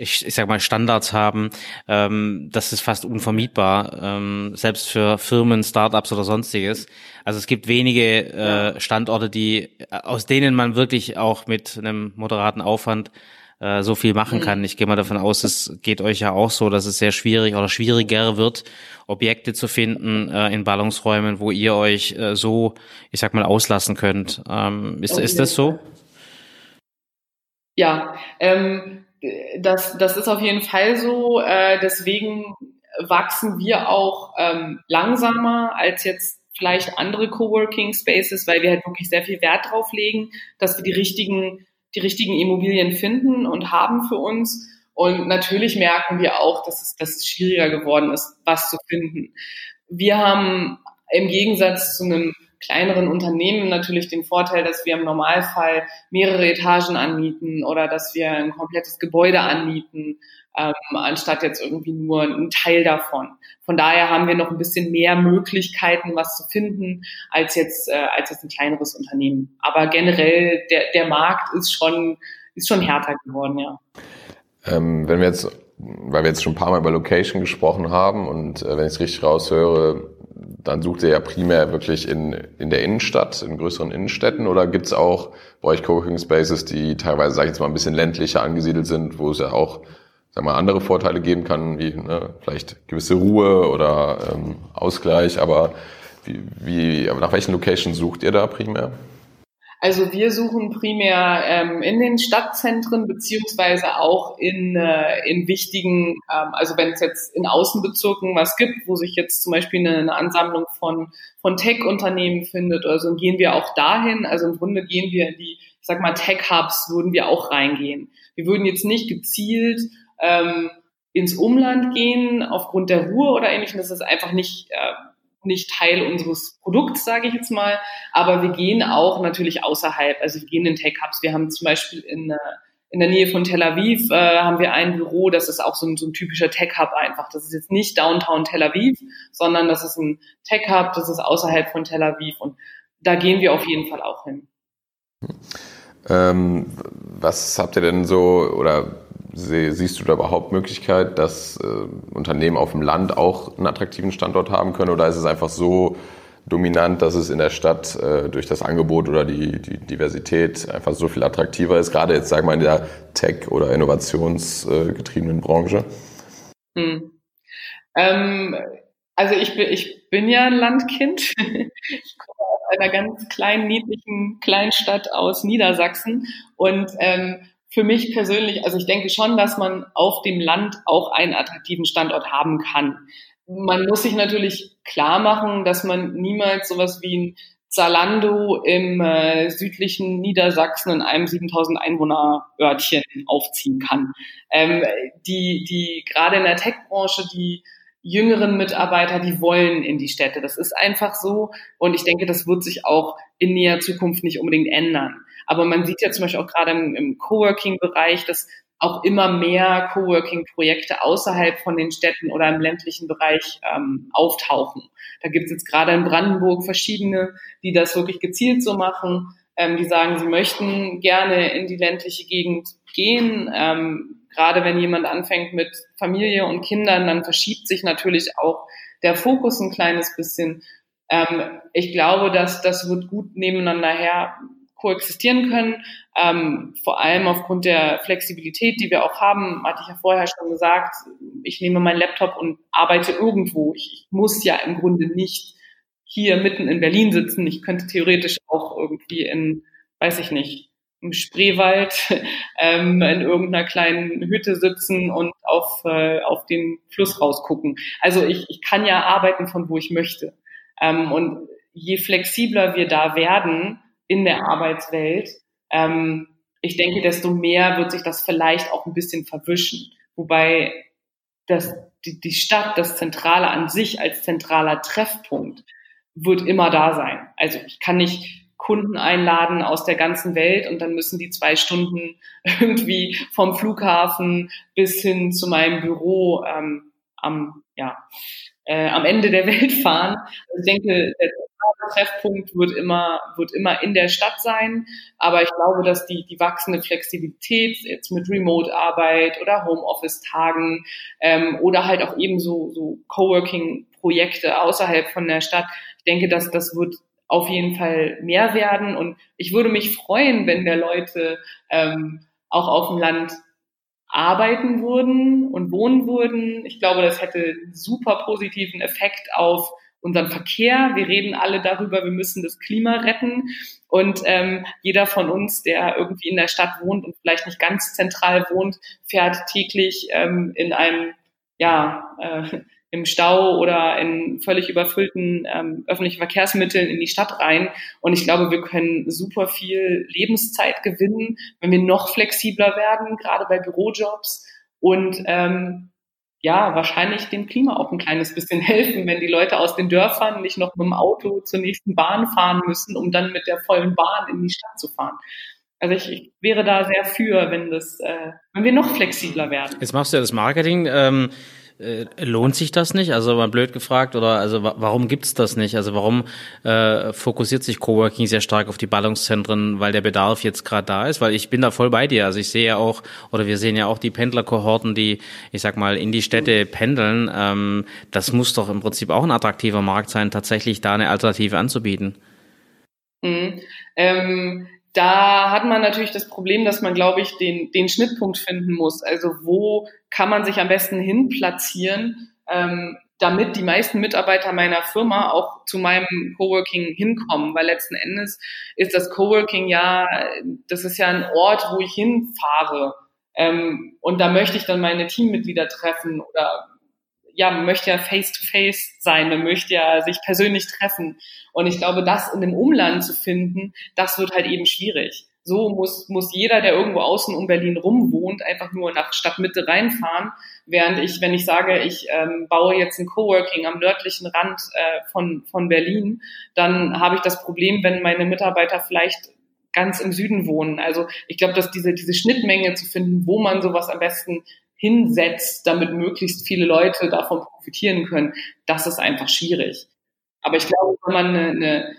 ich, ich sag mal, Standards haben, ähm, das ist fast unvermietbar, ähm, selbst für Firmen, Startups oder sonstiges. Also es gibt wenige äh, Standorte, die aus denen man wirklich auch mit einem moderaten Aufwand äh, so viel machen mhm. kann. Ich gehe mal davon aus, es geht euch ja auch so, dass es sehr schwierig oder schwieriger wird, Objekte zu finden äh, in Ballungsräumen, wo ihr euch äh, so, ich sag mal, auslassen könnt. Ähm, ist, ist das so? Ja, ähm, das, das ist auf jeden Fall so. Äh, deswegen wachsen wir auch ähm, langsamer als jetzt vielleicht andere Coworking Spaces, weil wir halt wirklich sehr viel Wert drauf legen, dass wir die richtigen, die richtigen Immobilien finden und haben für uns. Und natürlich merken wir auch, dass es, dass es schwieriger geworden ist, was zu finden. Wir haben im Gegensatz zu einem kleineren Unternehmen natürlich den Vorteil, dass wir im Normalfall mehrere Etagen anmieten oder dass wir ein komplettes Gebäude anmieten, ähm, anstatt jetzt irgendwie nur einen Teil davon. Von daher haben wir noch ein bisschen mehr Möglichkeiten, was zu finden, als jetzt, äh, als jetzt ein kleineres Unternehmen. Aber generell, der, der Markt ist schon, ist schon härter geworden, ja. Ähm, wenn wir jetzt weil wir jetzt schon ein paar Mal über Location gesprochen haben und äh, wenn ich es richtig raushöre, dann sucht ihr ja primär wirklich in, in der Innenstadt, in größeren Innenstädten oder gibt's auch bei euch Coworking Spaces, die teilweise, sage ich jetzt mal, ein bisschen ländlicher angesiedelt sind, wo es ja auch sag mal, andere Vorteile geben kann, wie ne, vielleicht gewisse Ruhe oder ähm, Ausgleich, aber wie, wie, aber nach welchen Locations sucht ihr da primär? Also wir suchen primär ähm, in den Stadtzentren beziehungsweise auch in, äh, in wichtigen, ähm, also wenn es jetzt in Außenbezirken was gibt, wo sich jetzt zum Beispiel eine, eine Ansammlung von, von Tech-Unternehmen findet oder so, gehen wir auch dahin. Also im Grunde gehen wir in die, ich sag mal, Tech-Hubs würden wir auch reingehen. Wir würden jetzt nicht gezielt ähm, ins Umland gehen aufgrund der Ruhe oder ähnlichem. Das ist einfach nicht, äh, nicht Teil unseres Produkts, sage ich jetzt mal. Aber wir gehen auch natürlich außerhalb. Also wir gehen in Tech-Hubs. Wir haben zum Beispiel in, äh, in der Nähe von Tel Aviv äh, haben wir ein Büro, das ist auch so ein, so ein typischer Tech-Hub einfach. Das ist jetzt nicht Downtown Tel Aviv, sondern das ist ein Tech-Hub, das ist außerhalb von Tel Aviv. Und da gehen wir auf jeden Fall auch hin. Ähm, was habt ihr denn so oder siehst du da überhaupt Möglichkeit, dass äh, Unternehmen auf dem Land auch einen attraktiven Standort haben können oder ist es einfach so dominant, dass es in der Stadt äh, durch das Angebot oder die, die Diversität einfach so viel attraktiver ist, gerade jetzt sagen wir in der Tech- oder innovationsgetriebenen Branche? Hm. Ähm, also ich bin, ich bin ja ein Landkind. [LAUGHS] ich komme aus einer ganz kleinen, niedlichen Kleinstadt aus Niedersachsen und ähm, für mich persönlich, also ich denke schon, dass man auf dem Land auch einen attraktiven Standort haben kann. Man muss sich natürlich klar machen, dass man niemals sowas wie ein Zalando im äh, südlichen Niedersachsen in einem 7000 Einwohner Örtchen aufziehen kann. Ähm, die, die, gerade in der Tech-Branche, die jüngeren Mitarbeiter, die wollen in die Städte. Das ist einfach so. Und ich denke, das wird sich auch in näher Zukunft nicht unbedingt ändern. Aber man sieht ja zum Beispiel auch gerade im, im Coworking-Bereich, dass auch immer mehr Coworking-Projekte außerhalb von den Städten oder im ländlichen Bereich ähm, auftauchen. Da gibt es jetzt gerade in Brandenburg verschiedene, die das wirklich gezielt so machen, ähm, die sagen, sie möchten gerne in die ländliche Gegend gehen. Ähm, gerade wenn jemand anfängt mit Familie und Kindern, dann verschiebt sich natürlich auch der Fokus ein kleines bisschen. Ähm, ich glaube, dass das wird gut nebeneinander her koexistieren können. Ähm, vor allem aufgrund der Flexibilität, die wir auch haben, hatte ich ja vorher schon gesagt, ich nehme meinen Laptop und arbeite irgendwo. Ich, ich muss ja im Grunde nicht hier mitten in Berlin sitzen. Ich könnte theoretisch auch irgendwie in, weiß ich nicht, im Spreewald [LAUGHS] ähm, in irgendeiner kleinen Hütte sitzen und auf, äh, auf den Fluss rausgucken. Also ich, ich kann ja arbeiten von wo ich möchte. Ähm, und je flexibler wir da werden, in der Arbeitswelt. Ähm, ich denke, desto mehr wird sich das vielleicht auch ein bisschen verwischen. Wobei das, die, die Stadt, das Zentrale an sich als zentraler Treffpunkt wird immer da sein. Also ich kann nicht Kunden einladen aus der ganzen Welt und dann müssen die zwei Stunden [LAUGHS] irgendwie vom Flughafen bis hin zu meinem Büro ähm, am, ja, äh, am Ende der [LAUGHS] Welt fahren. Also ich denke, der Treffpunkt wird immer, wird immer in der Stadt sein. Aber ich glaube, dass die, die wachsende Flexibilität jetzt mit Remote-Arbeit oder Homeoffice-Tagen ähm, oder halt auch eben so, so Coworking-Projekte außerhalb von der Stadt, ich denke, dass das wird auf jeden Fall mehr werden. Und ich würde mich freuen, wenn der Leute ähm, auch auf dem Land arbeiten würden und wohnen würden. Ich glaube, das hätte super positiven Effekt auf unseren Verkehr. Wir reden alle darüber, wir müssen das Klima retten. Und ähm, jeder von uns, der irgendwie in der Stadt wohnt und vielleicht nicht ganz zentral wohnt, fährt täglich ähm, in einem, ja, äh, im Stau oder in völlig überfüllten ähm, öffentlichen Verkehrsmitteln in die Stadt rein. Und ich glaube, wir können super viel Lebenszeit gewinnen, wenn wir noch flexibler werden, gerade bei Bürojobs. Und ähm, ja, wahrscheinlich dem Klima auch ein kleines bisschen [LAUGHS] helfen, wenn die Leute aus den Dörfern nicht noch mit dem Auto zur nächsten Bahn fahren müssen, um dann mit der vollen Bahn in die Stadt zu fahren. Also ich, ich wäre da sehr für, wenn das, äh, wenn wir noch flexibler werden. Jetzt machst du ja das Marketing. Ähm Äh, lohnt sich das nicht? Also mal blöd gefragt, oder also warum gibt's das nicht? Also warum äh, fokussiert sich Coworking sehr stark auf die Ballungszentren, weil der Bedarf jetzt gerade da ist? Weil ich bin da voll bei dir. Also ich sehe ja auch, oder wir sehen ja auch die Pendlerkohorten, die, ich sag mal, in die Städte pendeln. Ähm, das muss doch im Prinzip auch ein attraktiver Markt sein, tatsächlich da eine Alternative anzubieten. Mhm. Ähm, da hat man natürlich das Problem, dass man, glaube ich, den, den Schnittpunkt finden muss. Also wo kann man sich am besten hin platzieren, ähm, damit die meisten Mitarbeiter meiner Firma auch zu meinem Coworking hinkommen, weil letzten Endes ist das Coworking ja, das ist ja ein Ort, wo ich hinfahre. Ähm, und da möchte ich dann meine Teammitglieder treffen oder ja, man möchte ja face to face sein, man möchte ja sich persönlich treffen. Und ich glaube, das in dem Umland zu finden, das wird halt eben schwierig. So muss, muss jeder, der irgendwo außen um Berlin rum wohnt, einfach nur nach Stadtmitte reinfahren. Während ich, wenn ich sage, ich ähm, baue jetzt ein Coworking am nördlichen Rand äh, von, von Berlin, dann habe ich das Problem, wenn meine Mitarbeiter vielleicht ganz im Süden wohnen. Also ich glaube, dass diese, diese Schnittmenge zu finden, wo man sowas am besten hinsetzt, damit möglichst viele Leute davon profitieren können, das ist einfach schwierig. Aber ich glaube, wenn man eine, eine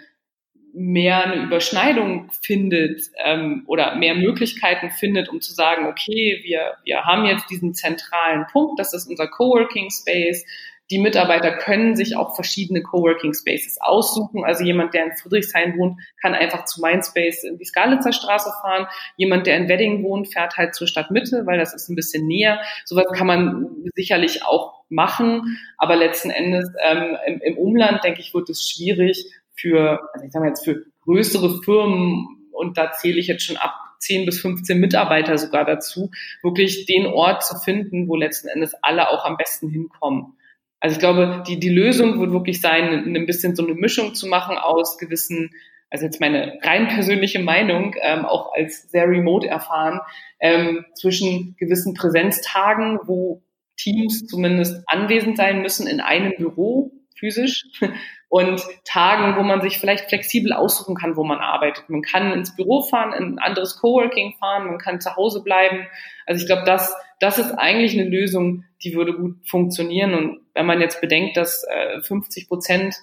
mehr eine Überschneidung findet ähm, oder mehr Möglichkeiten findet, um zu sagen, okay, wir, wir haben jetzt diesen zentralen Punkt, das ist unser Coworking Space, die Mitarbeiter können sich auch verschiedene Coworking Spaces aussuchen. Also jemand, der in Friedrichshain wohnt, kann einfach zu Mindspace in die Skalitzer Straße fahren. Jemand, der in Wedding wohnt, fährt halt zur Stadtmitte, weil das ist ein bisschen näher. Sowas kann man sicherlich auch machen. Aber letzten Endes ähm, im, im Umland, denke ich, wird es schwierig für, also ich sage mal jetzt für größere Firmen, und da zähle ich jetzt schon ab 10 bis 15 Mitarbeiter sogar dazu, wirklich den Ort zu finden, wo letzten Endes alle auch am besten hinkommen. Also ich glaube, die, die Lösung wird wirklich sein, ein bisschen so eine Mischung zu machen aus gewissen, also jetzt meine rein persönliche Meinung, ähm, auch als sehr remote erfahren, ähm, zwischen gewissen Präsenztagen, wo Teams zumindest anwesend sein müssen in einem Büro physisch [LAUGHS] und Tagen, wo man sich vielleicht flexibel aussuchen kann, wo man arbeitet. Man kann ins Büro fahren, in ein anderes Coworking fahren, man kann zu Hause bleiben. Also ich glaube, das, das ist eigentlich eine Lösung, die würde gut funktionieren. Und wenn man jetzt bedenkt, dass äh, 50 Prozent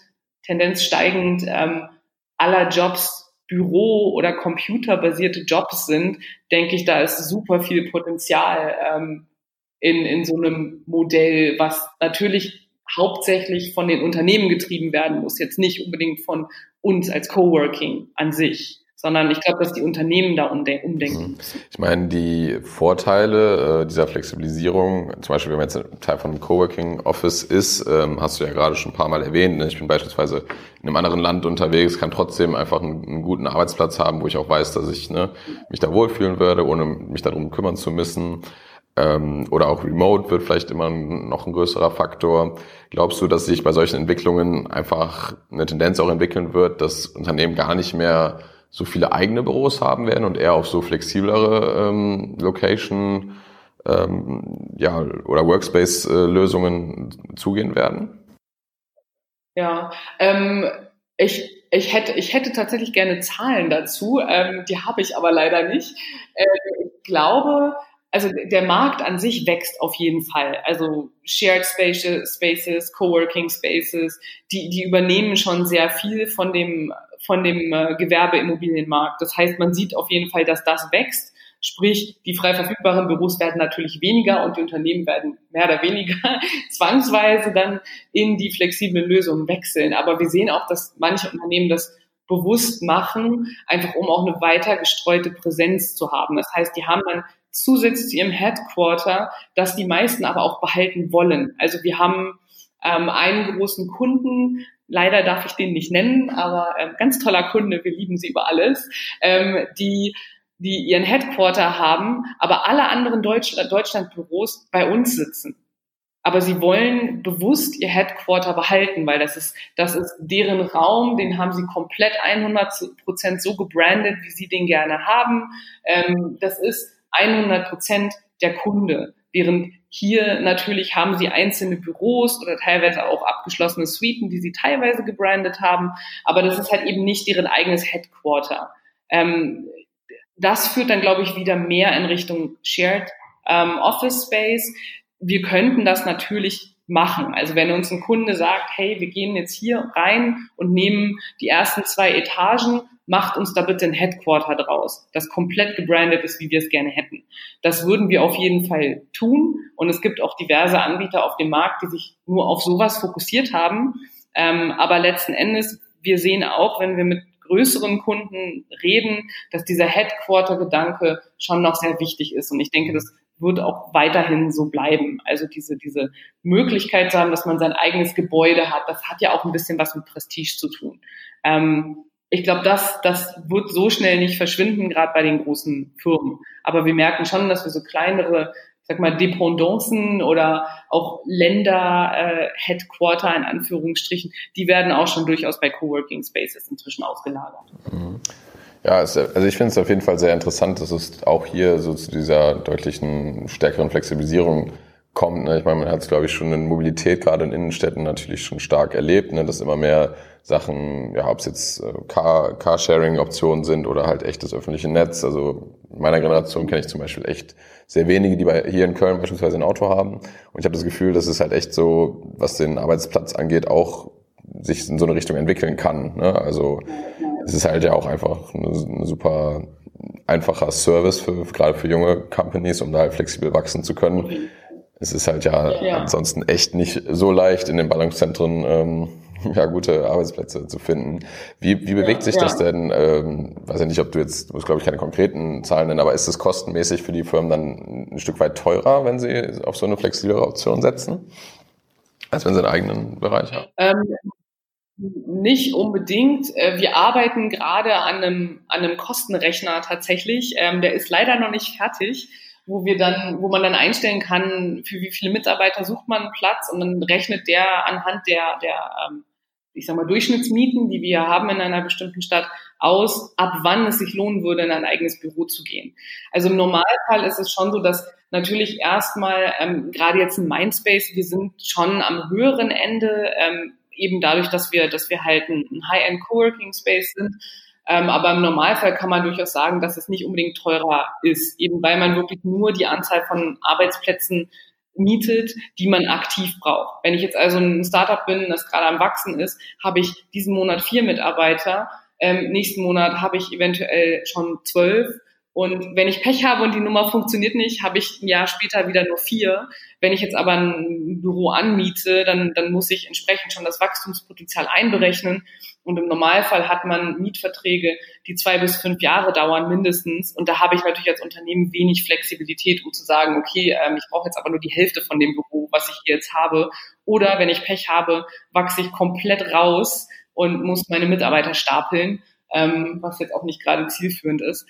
Tendenz steigend ähm, aller Jobs Büro- oder computerbasierte Jobs sind, denke ich, da ist super viel Potenzial ähm, in, in so einem Modell, was natürlich hauptsächlich von den Unternehmen getrieben werden muss, jetzt nicht unbedingt von uns als Coworking an sich sondern ich glaube, dass die Unternehmen da umdenken mhm. Ich meine, die Vorteile äh, dieser Flexibilisierung, zum Beispiel, wenn man jetzt ein Teil von einem Coworking Office ist, ähm, hast du ja gerade schon ein paar Mal erwähnt. Ne? Ich bin beispielsweise in einem anderen Land unterwegs, kann trotzdem einfach einen, einen guten Arbeitsplatz haben, wo ich auch weiß, dass ich ne, mich da wohlfühlen würde, ohne mich darum kümmern zu müssen. Ähm, oder auch Remote wird vielleicht immer noch ein größerer Faktor. Glaubst du, dass sich bei solchen Entwicklungen einfach eine Tendenz auch entwickeln wird, dass Unternehmen gar nicht mehr so viele eigene Büros haben werden und eher auf so flexiblere ähm, Location ähm, ja, oder Workspace-Lösungen zugehen werden? Ja, ähm, ich, ich, hätte, ich hätte tatsächlich gerne Zahlen dazu, ähm, die habe ich aber leider nicht. Ähm, ich glaube, also der Markt an sich wächst auf jeden Fall. Also Shared Spaces, Spaces Coworking Spaces, die, die übernehmen schon sehr viel von dem, von dem äh, Gewerbeimmobilienmarkt. Das heißt, man sieht auf jeden Fall, dass das wächst. Sprich, die frei verfügbaren Büros werden natürlich weniger und die Unternehmen werden mehr oder weniger [LAUGHS] zwangsweise dann in die flexiblen Lösungen wechseln. Aber wir sehen auch, dass manche Unternehmen das bewusst machen, einfach um auch eine weiter gestreute Präsenz zu haben. Das heißt, die haben dann zusätzlich zu ihrem Headquarter, das die meisten aber auch behalten wollen. Also wir haben ähm, einen großen Kunden, leider darf ich den nicht nennen, aber ähm, ganz toller Kunde, wir lieben sie über alles, ähm, die die ihren Headquarter haben, aber alle anderen Deutsch Deutschlandbüros bei uns sitzen. Aber sie wollen bewusst ihr Headquarter behalten, weil das ist, das ist deren Raum, den haben sie komplett 100 Prozent so gebrandet, wie sie den gerne haben. Ähm, das ist 100 Prozent der Kunde. Während hier natürlich haben sie einzelne Büros oder teilweise auch abgeschlossene Suiten, die sie teilweise gebrandet haben, aber das ist halt eben nicht deren eigenes Headquarter. Ähm, das führt dann, glaube ich, wieder mehr in Richtung Shared ähm, Office Space. wir könnten das natürlich machen. Also wenn uns ein Kunde sagt, hey, wir gehen jetzt hier rein und nehmen die ersten zwei Etagen, macht uns da bitte ein Headquarter draus, das komplett gebrandet ist, wie wir es gerne hätten. Das würden wir auf jeden Fall tun. Und es gibt auch diverse Anbieter auf dem Markt, die sich nur auf sowas fokussiert haben. Ähm, aber letzten Endes, wir sehen auch, wenn wir mit größeren Kunden reden, dass dieser Headquarter-Gedanke schon noch sehr wichtig ist. Und ich denke, das wird auch weiterhin so bleiben. Also diese, diese Möglichkeit zu haben, dass man sein eigenes Gebäude hat, das hat ja auch ein bisschen was mit Prestige zu tun. Ähm, ich glaube, das, das wird so schnell nicht verschwinden, gerade bei den großen Firmen. Aber wir merken schon, dass wir so kleinere, sag mal, Dependancen oder auch Länder-Headquarter äh, in Anführungsstrichen, die werden auch schon durchaus bei Coworking Spaces inzwischen ausgelagert. Mhm. Ja, es, also ich finde es auf jeden Fall sehr interessant, dass es auch hier so zu dieser deutlichen stärkeren Flexibilisierung kommt. Ne? Ich meine, man hat es, glaube ich, schon in Mobilität gerade in Innenstädten natürlich schon stark erlebt, ne? dass immer mehr Sachen, ja, ob es jetzt äh, Car Carsharing-Optionen sind oder halt echtes öffentliche Netz. Also in meiner Generation kenne ich zum Beispiel echt sehr wenige, die bei, hier in Köln beispielsweise ein Auto haben. Und ich habe das Gefühl, dass es halt echt so, was den Arbeitsplatz angeht, auch sich in so eine Richtung entwickeln kann. Ne? Also es ist halt ja auch einfach eine, eine super einfacher Service für, gerade für junge Companies, um da halt flexibel wachsen zu können. Es ist halt ja, ja. ansonsten echt nicht so leicht in den Ballungszentren ähm, [LAUGHS] ja, gute Arbeitsplätze zu finden. Wie, wie bewegt ja, sich ja. das denn? Ähm, weiß ja nicht, ob du jetzt, du musst glaube ich keine konkreten Zahlen nennen, aber ist es kostenmäßig für die Firmen dann ein Stück weit teurer, wenn sie auf so eine flexiblere Option setzen, als wenn sie einen eigenen Bereich haben? Ähm, nicht unbedingt. Äh, wir arbeiten gerade an einem, an einem Kostenrechner tatsächlich. Ähm, der ist leider noch nicht fertig, wo wir dann, wo man dann einstellen kann, für wie viele Mitarbeiter sucht man Platz und dann rechnet der anhand der, der, ähm, ich sag mal, Durchschnittsmieten, die wir haben in einer bestimmten Stadt, aus, ab wann es sich lohnen würde, in ein eigenes Büro zu gehen. Also im Normalfall ist es schon so, dass natürlich erstmal, ähm, gerade jetzt in Mindspace, wir sind schon am höheren Ende, ähm, eben dadurch, dass wir, dass wir halt ein High-End Coworking Space sind. Ähm, aber im Normalfall kann man durchaus sagen, dass es nicht unbedingt teurer ist, eben weil man wirklich nur die Anzahl von Arbeitsplätzen mietet, die man aktiv braucht. Wenn ich jetzt also ein Startup bin, das gerade am Wachsen ist, habe ich diesen Monat vier Mitarbeiter, ähm, nächsten Monat habe ich eventuell schon zwölf und wenn ich Pech habe und die Nummer funktioniert nicht, habe ich ein Jahr später wieder nur vier. Wenn ich jetzt aber ein Büro anmiete, dann, dann muss ich entsprechend schon das Wachstumspotenzial einberechnen. Und im Normalfall hat man Mietverträge, die zwei bis fünf Jahre dauern mindestens. Und da habe ich natürlich als Unternehmen wenig Flexibilität, um zu sagen, okay, ähm, ich brauche jetzt aber nur die Hälfte von dem Büro, was ich hier jetzt habe. Oder wenn ich Pech habe, wachse ich komplett raus und muss meine Mitarbeiter stapeln, ähm, was jetzt auch nicht gerade zielführend ist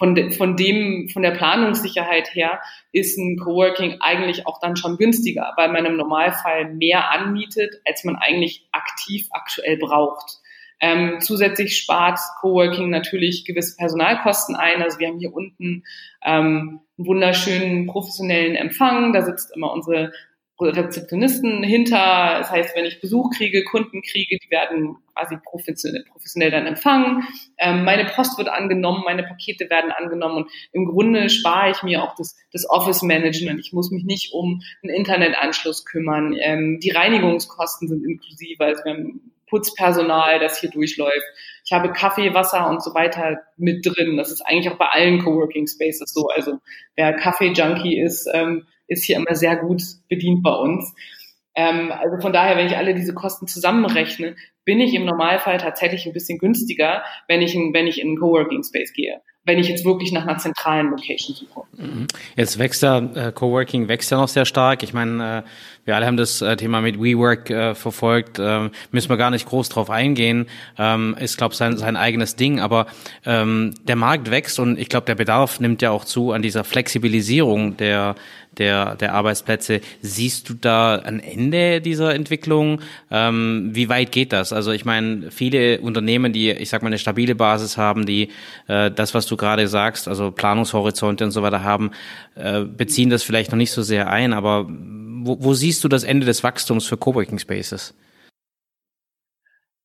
von, de, von dem, von der Planungssicherheit her ist ein Coworking eigentlich auch dann schon günstiger, weil man im Normalfall mehr anmietet, als man eigentlich aktiv aktuell braucht. Ähm, zusätzlich spart Coworking natürlich gewisse Personalkosten ein. Also wir haben hier unten ähm, einen wunderschönen professionellen Empfang. Da sitzt immer unsere Rezeptionisten hinter. Das heißt, wenn ich Besuch kriege, Kunden kriege, die werden quasi professionell, professionell dann empfangen. Ähm, meine Post wird angenommen, meine Pakete werden angenommen und im Grunde spare ich mir auch das, das Office-Management. Ich muss mich nicht um einen Internetanschluss kümmern. Ähm, die Reinigungskosten sind inklusive. Also wir haben Putzpersonal, das hier durchläuft. Ich habe Kaffee, Wasser und so weiter mit drin. Das ist eigentlich auch bei allen Coworking Spaces so. Also wer Kaffee-Junkie ist, ähm, ist hier immer sehr gut bedient bei uns. Ähm, also von daher, wenn ich alle diese Kosten zusammenrechne, bin ich im Normalfall tatsächlich ein bisschen günstiger, wenn ich in, wenn ich in einen Coworking Space gehe wenn ich jetzt wirklich nach einer zentralen Location suche. Mhm. Jetzt wächst ja, äh, Coworking wächst ja noch sehr stark. Ich meine, äh, wir alle haben das äh, Thema mit WeWork äh, verfolgt, äh, müssen wir gar nicht groß drauf eingehen. Ähm, ist, glaube sein, sein eigenes Ding, aber ähm, der Markt wächst und ich glaube, der Bedarf nimmt ja auch zu an dieser Flexibilisierung der der, der Arbeitsplätze. Siehst du da ein Ende dieser Entwicklung? Ähm, wie weit geht das? Also ich meine, viele Unternehmen, die, ich sag mal, eine stabile Basis haben, die äh, das, was du gerade sagst, also Planungshorizonte und so weiter haben, äh, beziehen das vielleicht noch nicht so sehr ein, aber wo, wo siehst du das Ende des Wachstums für Coworking Spaces?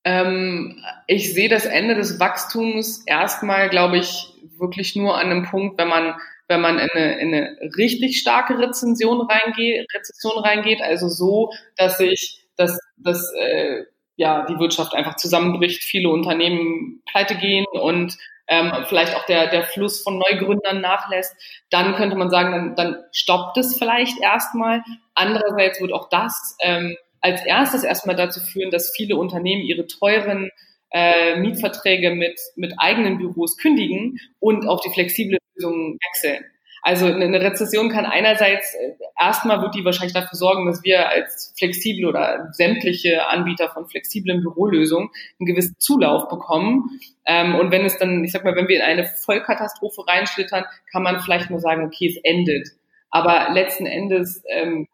Ähm, ich sehe das Ende des Wachstums erstmal, glaube ich, wirklich nur an einem Punkt, wenn man wenn man in eine, in eine richtig starke Rezension reingeht, Rezession reingeht, also so, dass sich dass, dass äh, ja die Wirtschaft einfach zusammenbricht, viele Unternehmen pleite gehen und ähm, vielleicht auch der, der Fluss von Neugründern nachlässt, dann könnte man sagen, dann, dann stoppt es vielleicht erstmal. Andererseits wird auch das ähm, als erstes erstmal dazu führen, dass viele Unternehmen ihre teuren äh, Mietverträge mit, mit eigenen Büros kündigen und auf die flexible Lösung wechseln. Also eine Rezession kann einerseits äh, erstmal wird die wahrscheinlich dafür sorgen, dass wir als flexible oder sämtliche Anbieter von flexiblen Bürolösungen einen gewissen Zulauf bekommen. Ähm, und wenn es dann, ich sag mal, wenn wir in eine Vollkatastrophe reinschlittern, kann man vielleicht nur sagen, okay, es endet. Aber letzten Endes ähm,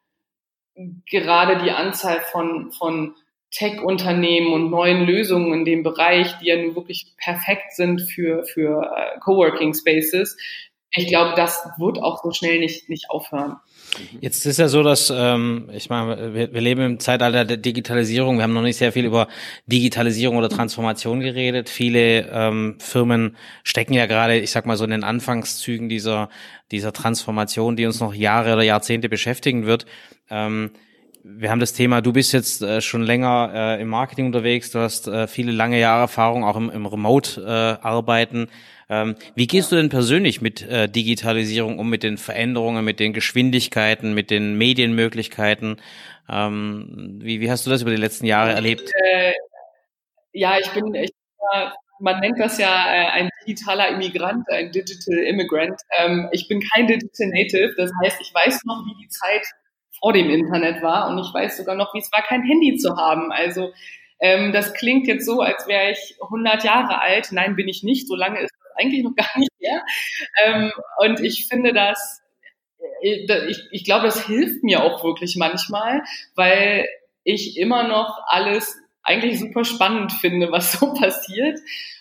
gerade die Anzahl von, von Tech-Unternehmen und neuen Lösungen in dem Bereich, die ja nun wirklich perfekt sind für, für äh, Coworking Spaces, ich glaube, das wird auch so schnell nicht, nicht aufhören. Jetzt ist ja so, dass ähm, ich meine, wir, wir leben im Zeitalter der Digitalisierung. Wir haben noch nicht sehr viel über Digitalisierung oder Transformation geredet. Viele ähm, Firmen stecken ja gerade, ich sag mal so in den Anfangszügen dieser dieser Transformation, die uns noch Jahre oder Jahrzehnte beschäftigen wird. Ähm, wir haben das Thema, du bist jetzt äh, schon länger äh, im Marketing unterwegs, du hast äh, viele lange Jahre Erfahrung auch im, im Remote-Arbeiten. Äh, ähm, wie gehst du denn persönlich mit äh, Digitalisierung um, mit den Veränderungen, mit den Geschwindigkeiten, mit den Medienmöglichkeiten? Ähm, wie, wie hast du das über die letzten Jahre erlebt? Äh, ja, ich bin, ich, man nennt das ja ein digitaler Immigrant, ein Digital Immigrant. Ähm, ich bin kein Digital Native, das heißt, ich weiß noch, wie die Zeit vor dem Internet war und ich weiß sogar noch, wie es war, kein Handy zu haben. Also ähm, das klingt jetzt so, als wäre ich 100 Jahre alt. Nein, bin ich nicht. So lange ist das eigentlich noch [LAUGHS] gar nicht mehr. Ähm, und ich finde das, äh, ich, ich glaube, das hilft mir auch wirklich manchmal, weil ich immer noch alles eigentlich super spannend finde, was so [LAUGHS] passiert.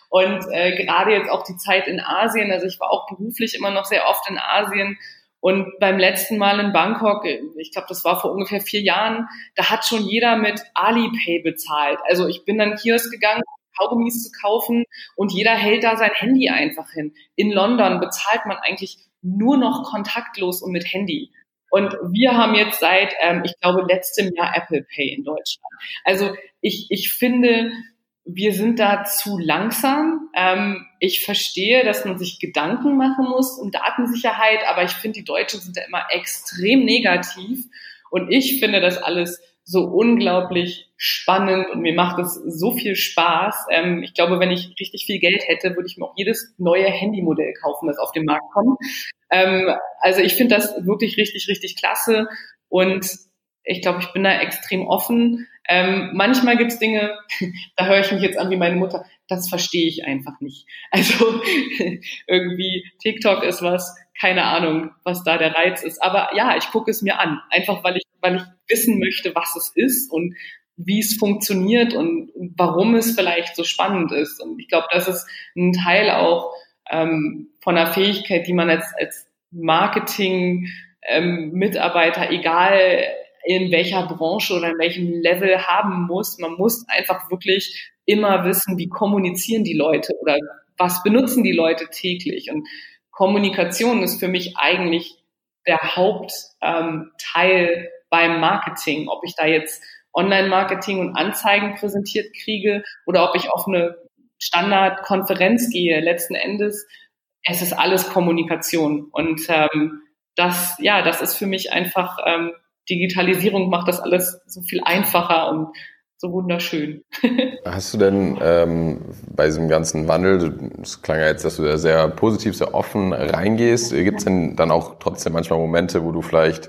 Und äh, gerade jetzt auch die Zeit in Asien, also ich war auch beruflich immer noch sehr oft in Asien und beim letzten Mal in Bangkok, ich glaube, das war vor ungefähr vier Jahren, da hat schon jeder mit Alipay bezahlt. Also ich bin dann Kiosk gegangen, Kaugummis zu kaufen und jeder hält da sein Handy einfach hin. In London bezahlt man eigentlich nur noch kontaktlos und mit Handy. Und wir haben jetzt seit, ähm, ich glaube, letztem Jahr Apple Pay in Deutschland. Also ich, ich finde, wir sind da zu langsam. Ähm, ich verstehe, dass man sich Gedanken machen muss um Datensicherheit, aber ich finde, die Deutschen sind da immer extrem negativ. Und ich finde das alles so unglaublich spannend und mir macht es so viel Spaß. Ähm, ich glaube, wenn ich richtig viel Geld hätte, würde ich mir auch jedes neue Handymodell kaufen, das auf den Markt kommt. Ähm, also ich finde das wirklich richtig, richtig klasse und ich glaube, ich bin da extrem offen. Ähm, manchmal gibt's Dinge, [LAUGHS] da höre ich mich jetzt an wie meine Mutter, das verstehe ich einfach nicht. [LAUGHS] Also irgendwie TikTok ist was, keine Ahnung, was da der Reiz ist. Aber ja, ich gucke es mir an, einfach weil ich, weil ich wissen möchte, was es ist und wie es funktioniert und warum es vielleicht so spannend ist. Und ich glaube, das ist ein Teil auch ähm, von einer Fähigkeit, die man als, als Marketing-Mitarbeiter, ähm, egal in welcher Branche oder in welchem Level haben muss. Man muss einfach wirklich immer wissen, wie kommunizieren die Leute oder was benutzen die Leute täglich. Und Kommunikation ist für mich eigentlich der Hauptteil ähm, beim Marketing. Ob ich da jetzt Online-Marketing und Anzeigen präsentiert kriege oder ob ich auf eine Standardkonferenz gehe, letzten Endes, es ist alles Kommunikation. Und ähm, das, ja, das ist für mich einfach ähm, Digitalisierung macht das alles so viel einfacher und so wunderschön. [LAUGHS] Hast du denn ähm, bei diesem ganzen Wandel, es klang ja jetzt, dass du da sehr positiv, sehr offen reingehst, gibt es denn dann auch trotzdem manchmal Momente, wo du vielleicht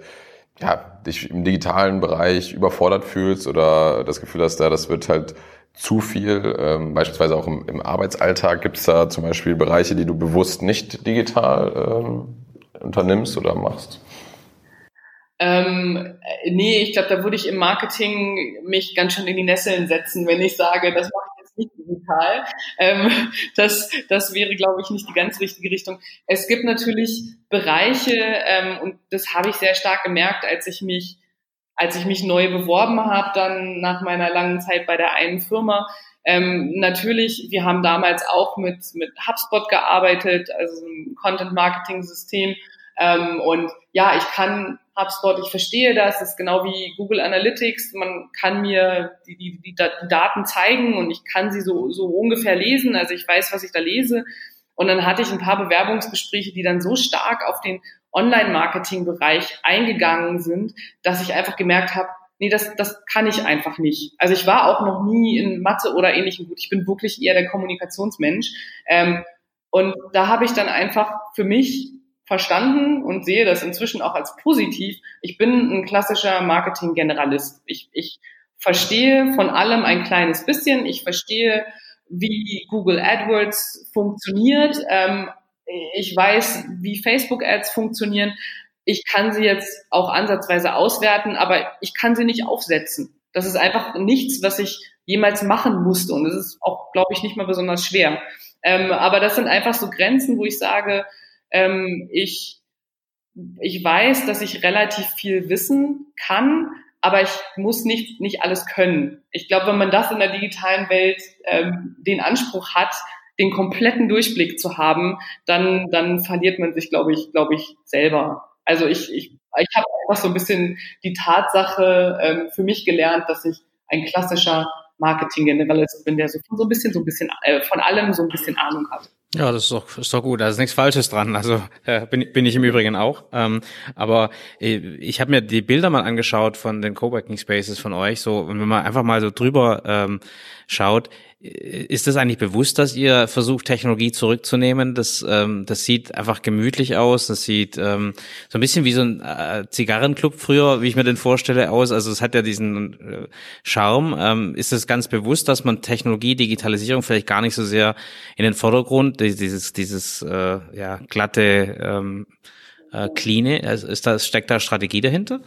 ja, dich im digitalen Bereich überfordert fühlst oder das Gefühl hast, da das wird halt zu viel, ähm, beispielsweise auch im, im Arbeitsalltag, gibt es da zum Beispiel Bereiche, die du bewusst nicht digital ähm, unternimmst oder machst? Ähm, nee, ich glaube, da würde ich im Marketing mich ganz schön in die Nesseln setzen, wenn ich sage, das mache ich jetzt nicht digital. Ähm, [LAUGHS] das, das wäre, glaube ich, nicht die ganz richtige Richtung. Es gibt natürlich Bereiche, ähm, und das habe ich sehr stark gemerkt, als ich mich, als ich mich neu beworben habe, dann nach meiner langen Zeit bei der einen Firma. Ähm, natürlich, wir haben damals auch mit, mit HubSpot gearbeitet, also ein Content-Marketing-System. Ähm, und ja, ich kann HubSpot, ich verstehe das, das ist genau wie Google Analytics, man kann mir die, die, die, die Daten zeigen und ich kann sie so, so ungefähr lesen, also ich weiß, was ich da lese. Und dann hatte ich ein paar Bewerbungsgespräche, die dann so stark auf den Online-Marketing-Bereich eingegangen sind, dass ich einfach gemerkt habe, nee, das, das kann ich einfach nicht. Also ich war auch noch nie in Mathe oder ähnlichem gut. Ich bin wirklich eher der Kommunikationsmensch. Ähm, und da habe ich dann einfach für mich verstanden und sehe das inzwischen auch als positiv. Ich bin ein klassischer Marketing-Generalist. Ich, ich verstehe von allem ein kleines bisschen. Ich verstehe, wie Google AdWords funktioniert. Ähm, ich weiß, wie Facebook-Ads funktionieren. Ich kann sie jetzt auch ansatzweise auswerten, aber ich kann sie nicht aufsetzen. Das ist einfach nichts, was ich jemals machen musste. Und es ist auch, glaube ich, nicht mal besonders schwer. Ähm, aber das sind einfach so Grenzen, wo ich sage, ähm, ich, ich weiß, dass ich relativ viel wissen kann, aber ich muss nicht, nicht alles können. Ich glaube, wenn man das in der digitalen Welt ähm, den Anspruch hat, den kompletten Durchblick zu haben, dann, dann verliert man sich, glaube ich, glaube ich, selber. Also ich, ich, ich habe einfach so ein bisschen die Tatsache ähm, für mich gelernt, dass ich ein klassischer Marketing-Generalist bin, der so so ein bisschen, so ein bisschen äh, von allem so ein bisschen Ahnung hat. Ja, das ist doch, ist doch gut. Da ist nichts Falsches dran. Also äh, bin, bin ich im Übrigen auch. Ähm, aber äh, ich habe mir die Bilder mal angeschaut von den Coworking Spaces von euch. So, wenn man einfach mal so drüber ähm, schaut, ist das eigentlich bewusst, dass ihr versucht, Technologie zurückzunehmen? Das, ähm, das sieht einfach gemütlich aus. Das sieht ähm, so ein bisschen wie so ein äh, Zigarrenclub früher, wie ich mir den vorstelle, aus. Also es hat ja diesen äh, Charme. Ähm, ist es ganz bewusst, dass man Technologie, Digitalisierung vielleicht gar nicht so sehr in den Vordergrund, dieses, dieses äh, ja, glatte, ähm, äh, cleane, also ist da, steckt da Strategie dahinter?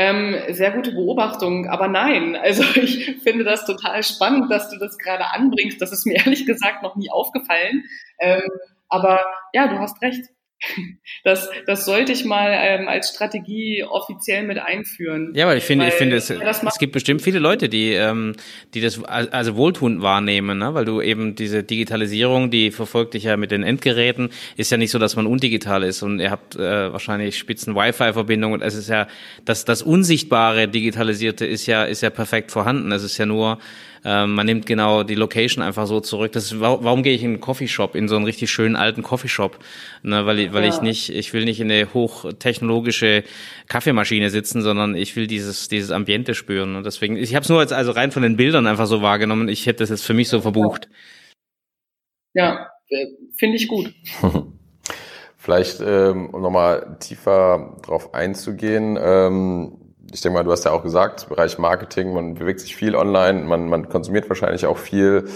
Ähm, sehr gute Beobachtung, aber nein. Also [LAUGHS] ich finde das total spannend, dass du das gerade anbringst. Das ist mir [LAUGHS] ehrlich gesagt noch nie aufgefallen. Ähm, aber ja, du hast recht. Das, das sollte ich mal ähm, als Strategie offiziell mit einführen. Ja, weil ich finde, weil, ich finde, es, es gibt bestimmt viele Leute, die, ähm, die das also wohltuend wahrnehmen, ne? weil du eben diese Digitalisierung, die verfolgt dich ja mit den Endgeräten, ist ja nicht so, dass man undigital ist und ihr habt äh, wahrscheinlich spitzen Wi-Fi-Verbindungen. Es ist ja das, das unsichtbare Digitalisierte ist ja ist ja perfekt vorhanden. Es ist ja nur ähm, man nimmt genau die Location einfach so zurück. Das ist, warum, warum gehe ich in einen Coffeeshop, in so einen richtig schönen alten Coffeeshop? Ne, weil ich, weil ja. ich nicht, ich will nicht in eine hochtechnologische Kaffeemaschine sitzen, sondern ich will dieses, dieses Ambiente spüren. Und deswegen, ich habe es nur als, also rein von den Bildern einfach so wahrgenommen. Ich hätte das jetzt für mich so verbucht. Ja, äh, finde ich gut. [LAUGHS] Vielleicht, ähm, um nochmal tiefer drauf einzugehen, ähm, ich denke mal, du hast ja auch gesagt, Bereich Marketing, man bewegt sich viel online, man, man konsumiert wahrscheinlich auch viel.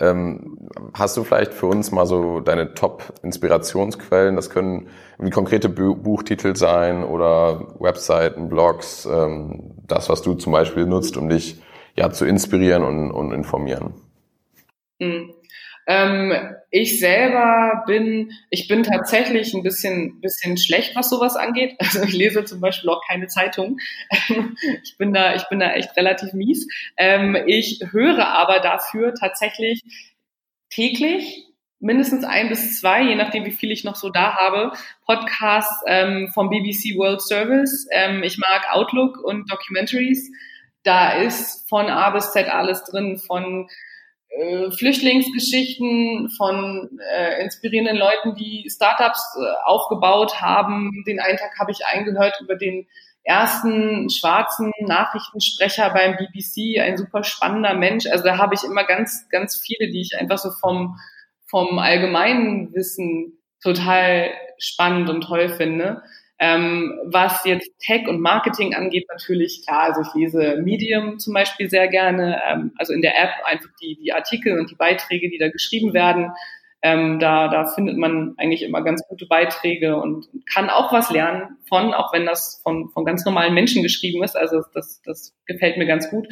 Ähm, hast du vielleicht für uns mal so deine Top-Inspirationsquellen? Das können wie konkrete Buchtitel sein oder Webseiten, Blogs, ähm, das, was du zum Beispiel nutzt, um dich ja zu inspirieren und, und informieren. Mhm. Ähm, ich selber bin, ich bin tatsächlich ein bisschen, bisschen schlecht, was sowas angeht. [LAUGHS] Also ich lese zum Beispiel auch keine Zeitung. [LAUGHS] ich bin da, ich bin da echt relativ mies. Ähm, ich höre aber dafür tatsächlich täglich mindestens ein bis zwei, je nachdem, wie viel ich noch so da habe, Podcasts ähm, vom BBC World Service. Ähm, ich mag Outlook und Documentaries. Da ist von A bis Z alles drin, von äh, Flüchtlingsgeschichten von äh, inspirierenden Leuten, die Startups äh, aufgebaut haben. Den einen Tag habe ich eingehört über den ersten schwarzen Nachrichtensprecher beim BBC, ein super spannender Mensch. Also da habe ich immer ganz, ganz viele, die ich einfach so vom, vom allgemeinen Wissen total spannend und toll finde. Ähm, was jetzt Tech und Marketing angeht, natürlich klar, also ich lese Medium zum Beispiel sehr gerne, ähm, also in der App einfach die, die Artikel und die Beiträge, die da geschrieben werden. Ähm, da, da findet man eigentlich immer ganz gute Beiträge und kann auch was lernen von, auch wenn das von, von ganz normalen Menschen geschrieben ist. Also das, das gefällt mir ganz gut.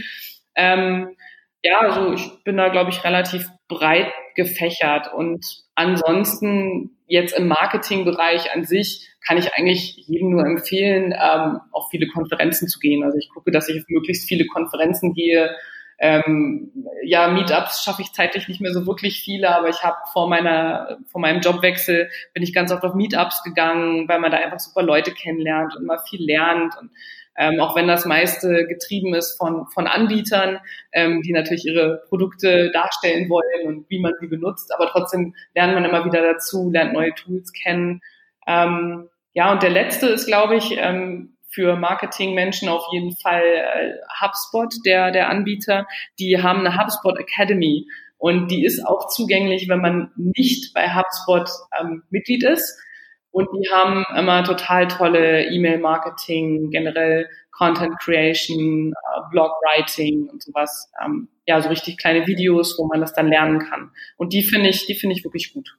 Ähm, ja, also ich bin da, glaube ich, relativ breit gefächert und ansonsten jetzt im Marketingbereich an sich kann ich eigentlich jedem nur empfehlen, ähm, auf viele Konferenzen zu gehen. Also ich gucke, dass ich auf möglichst viele Konferenzen gehe, ähm, ja, Meetups schaffe ich zeitlich nicht mehr so wirklich viele, aber ich habe vor meiner, vor meinem Jobwechsel bin ich ganz oft auf Meetups gegangen, weil man da einfach super Leute kennenlernt und mal viel lernt und ähm, auch wenn das meiste getrieben ist von, von Anbietern, ähm, die natürlich ihre Produkte darstellen wollen und wie man sie benutzt, aber trotzdem lernt man immer wieder dazu, lernt neue Tools kennen. Ähm, ja, und der letzte ist, glaube ich, ähm, für Marketingmenschen auf jeden Fall äh, HubSpot, der, der Anbieter. Die haben eine HubSpot Academy und die ist auch zugänglich, wenn man nicht bei HubSpot ähm, Mitglied ist. Und die haben immer total tolle E-Mail-Marketing, generell Content Creation, äh, Blog Writing und sowas. Ähm, ja, so richtig kleine Videos, wo man das dann lernen kann. Und die finde ich, die finde ich wirklich gut.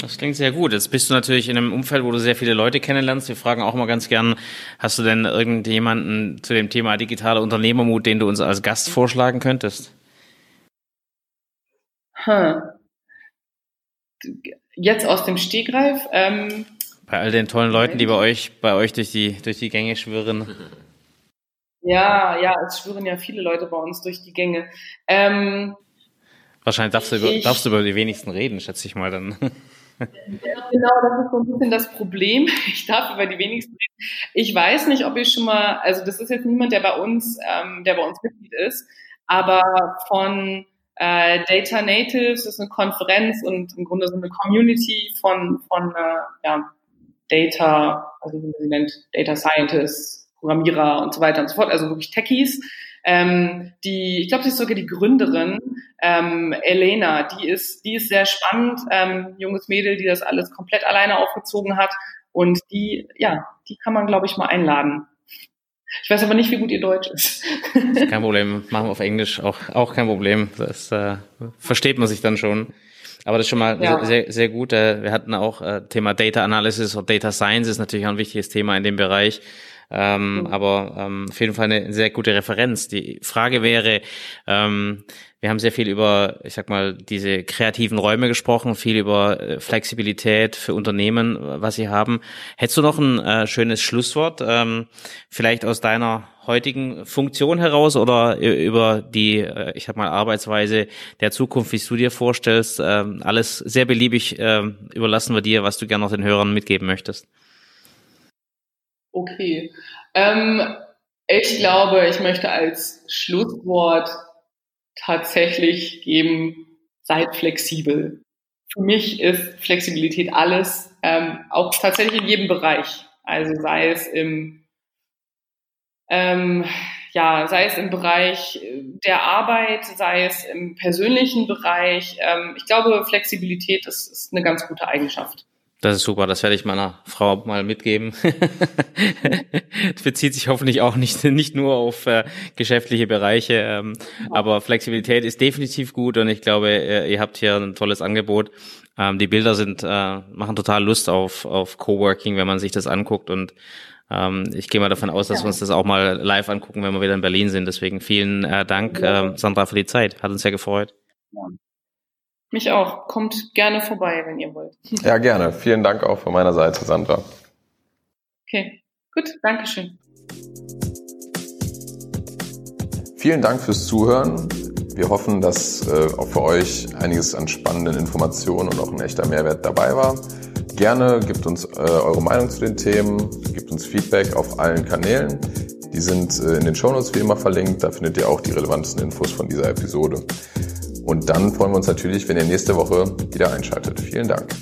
Das klingt sehr gut. Jetzt bist du natürlich in einem Umfeld, wo du sehr viele Leute kennenlernst. Wir fragen auch mal ganz gern, hast du denn irgendjemanden zu dem Thema digitale Unternehmermut, den du uns als Gast vorschlagen könntest? Hm. Jetzt aus dem Stegreif. Ähm, bei all den tollen Leuten, die bei euch, bei euch durch die, durch die Gänge schwirren. [LAUGHS] Ja, ja, es schwirren ja viele Leute bei uns durch die Gänge. Ähm, Wahrscheinlich darfst du, über, ich, darfst du über die wenigsten reden, schätze ich mal dann. [LAUGHS] Genau, das ist so ein bisschen das Problem. [LAUGHS] Ich darf über die wenigsten reden. Ich weiß nicht, ob ihr schon mal, also das ist jetzt niemand, der bei uns, ähm, der bei uns Mitglied ist, aber von äh, Data Natives ist eine Konferenz und im Grunde so eine Community von, von äh, ja, Data, also wie man sie nennt, Data Scientists, Programmierer und so weiter und so fort, also wirklich Techies. Ähm, die, ich glaube, sie ist sogar die Gründerin ähm, Elena, die ist, die ist sehr spannend, ähm, junges Mädel, die das alles komplett alleine aufgezogen hat. Und die, ja, die kann man, glaube ich, mal einladen. Ich weiß aber nicht, wie gut ihr Deutsch ist. kein Problem, machen wir auf Englisch auch, auch kein Problem. Das äh, versteht man sich dann schon. Aber das ist schon mal ja. sehr, sehr gut. Äh, wir hatten auch äh, Thema Data Analysis und Data Science ist natürlich auch ein wichtiges Thema in dem Bereich. Ähm, mhm. Aber ähm, auf jeden Fall eine sehr gute Referenz. Die Frage wäre, ähm, wir haben sehr viel über, ich sag mal, diese kreativen Räume gesprochen, viel über äh, Flexibilität für Unternehmen, was sie haben. Hättest du noch ein äh, schönes Schlusswort, ähm, vielleicht aus deiner heutigen Funktion heraus oder über die, äh, ich sag mal, Arbeitsweise der Zukunft, wie du dir vorstellst? Ähm, alles sehr beliebig äh, überlassen wir dir, was du gerne noch den Hörern mitgeben möchtest. Okay. Ähm, ich glaube, ich möchte als Schlusswort tatsächlich geben, seid flexibel. Für mich ist Flexibilität alles, ähm, auch tatsächlich in jedem Bereich. Also sei es im, ähm, ja, sei es im Bereich der Arbeit, sei es im persönlichen Bereich. Ähm, ich glaube, Flexibilität ist, ist eine ganz gute Eigenschaft. Das ist super, das werde ich meiner Frau mal mitgeben. das [LAUGHS] bezieht sich hoffentlich auch nicht, nicht nur auf äh, geschäftliche Bereiche, ähm, aber Flexibilität ist definitiv gut und ich glaube, ihr, ihr habt hier ein tolles Angebot. Ähm, die Bilder sind, äh, machen total Lust auf, auf Coworking, wenn man sich das anguckt und ähm, ich gehe mal davon aus, dass ja. wir uns das auch mal live angucken, wenn wir wieder in Berlin sind. Deswegen vielen äh, Dank, ja. äh, Sandra, für die Zeit. Hat uns sehr gefreut. Ja. Mich auch. Kommt gerne vorbei, wenn ihr wollt. Ja, gerne. Vielen Dank auch von meiner Seite, Sandra. Okay, gut. Dankeschön. Vielen Dank fürs Zuhören. Wir hoffen, dass äh, auch für euch einiges an spannenden Informationen und auch ein echter Mehrwert dabei war. Gerne gebt uns äh, eure Meinung zu den Themen, gebt uns Feedback auf allen Kanälen. Die sind äh, in den Shownotes wie immer verlinkt. Da findet ihr auch die relevantesten Infos von dieser Episode. Und dann freuen wir uns natürlich, wenn ihr nächste Woche wieder einschaltet. Vielen Dank.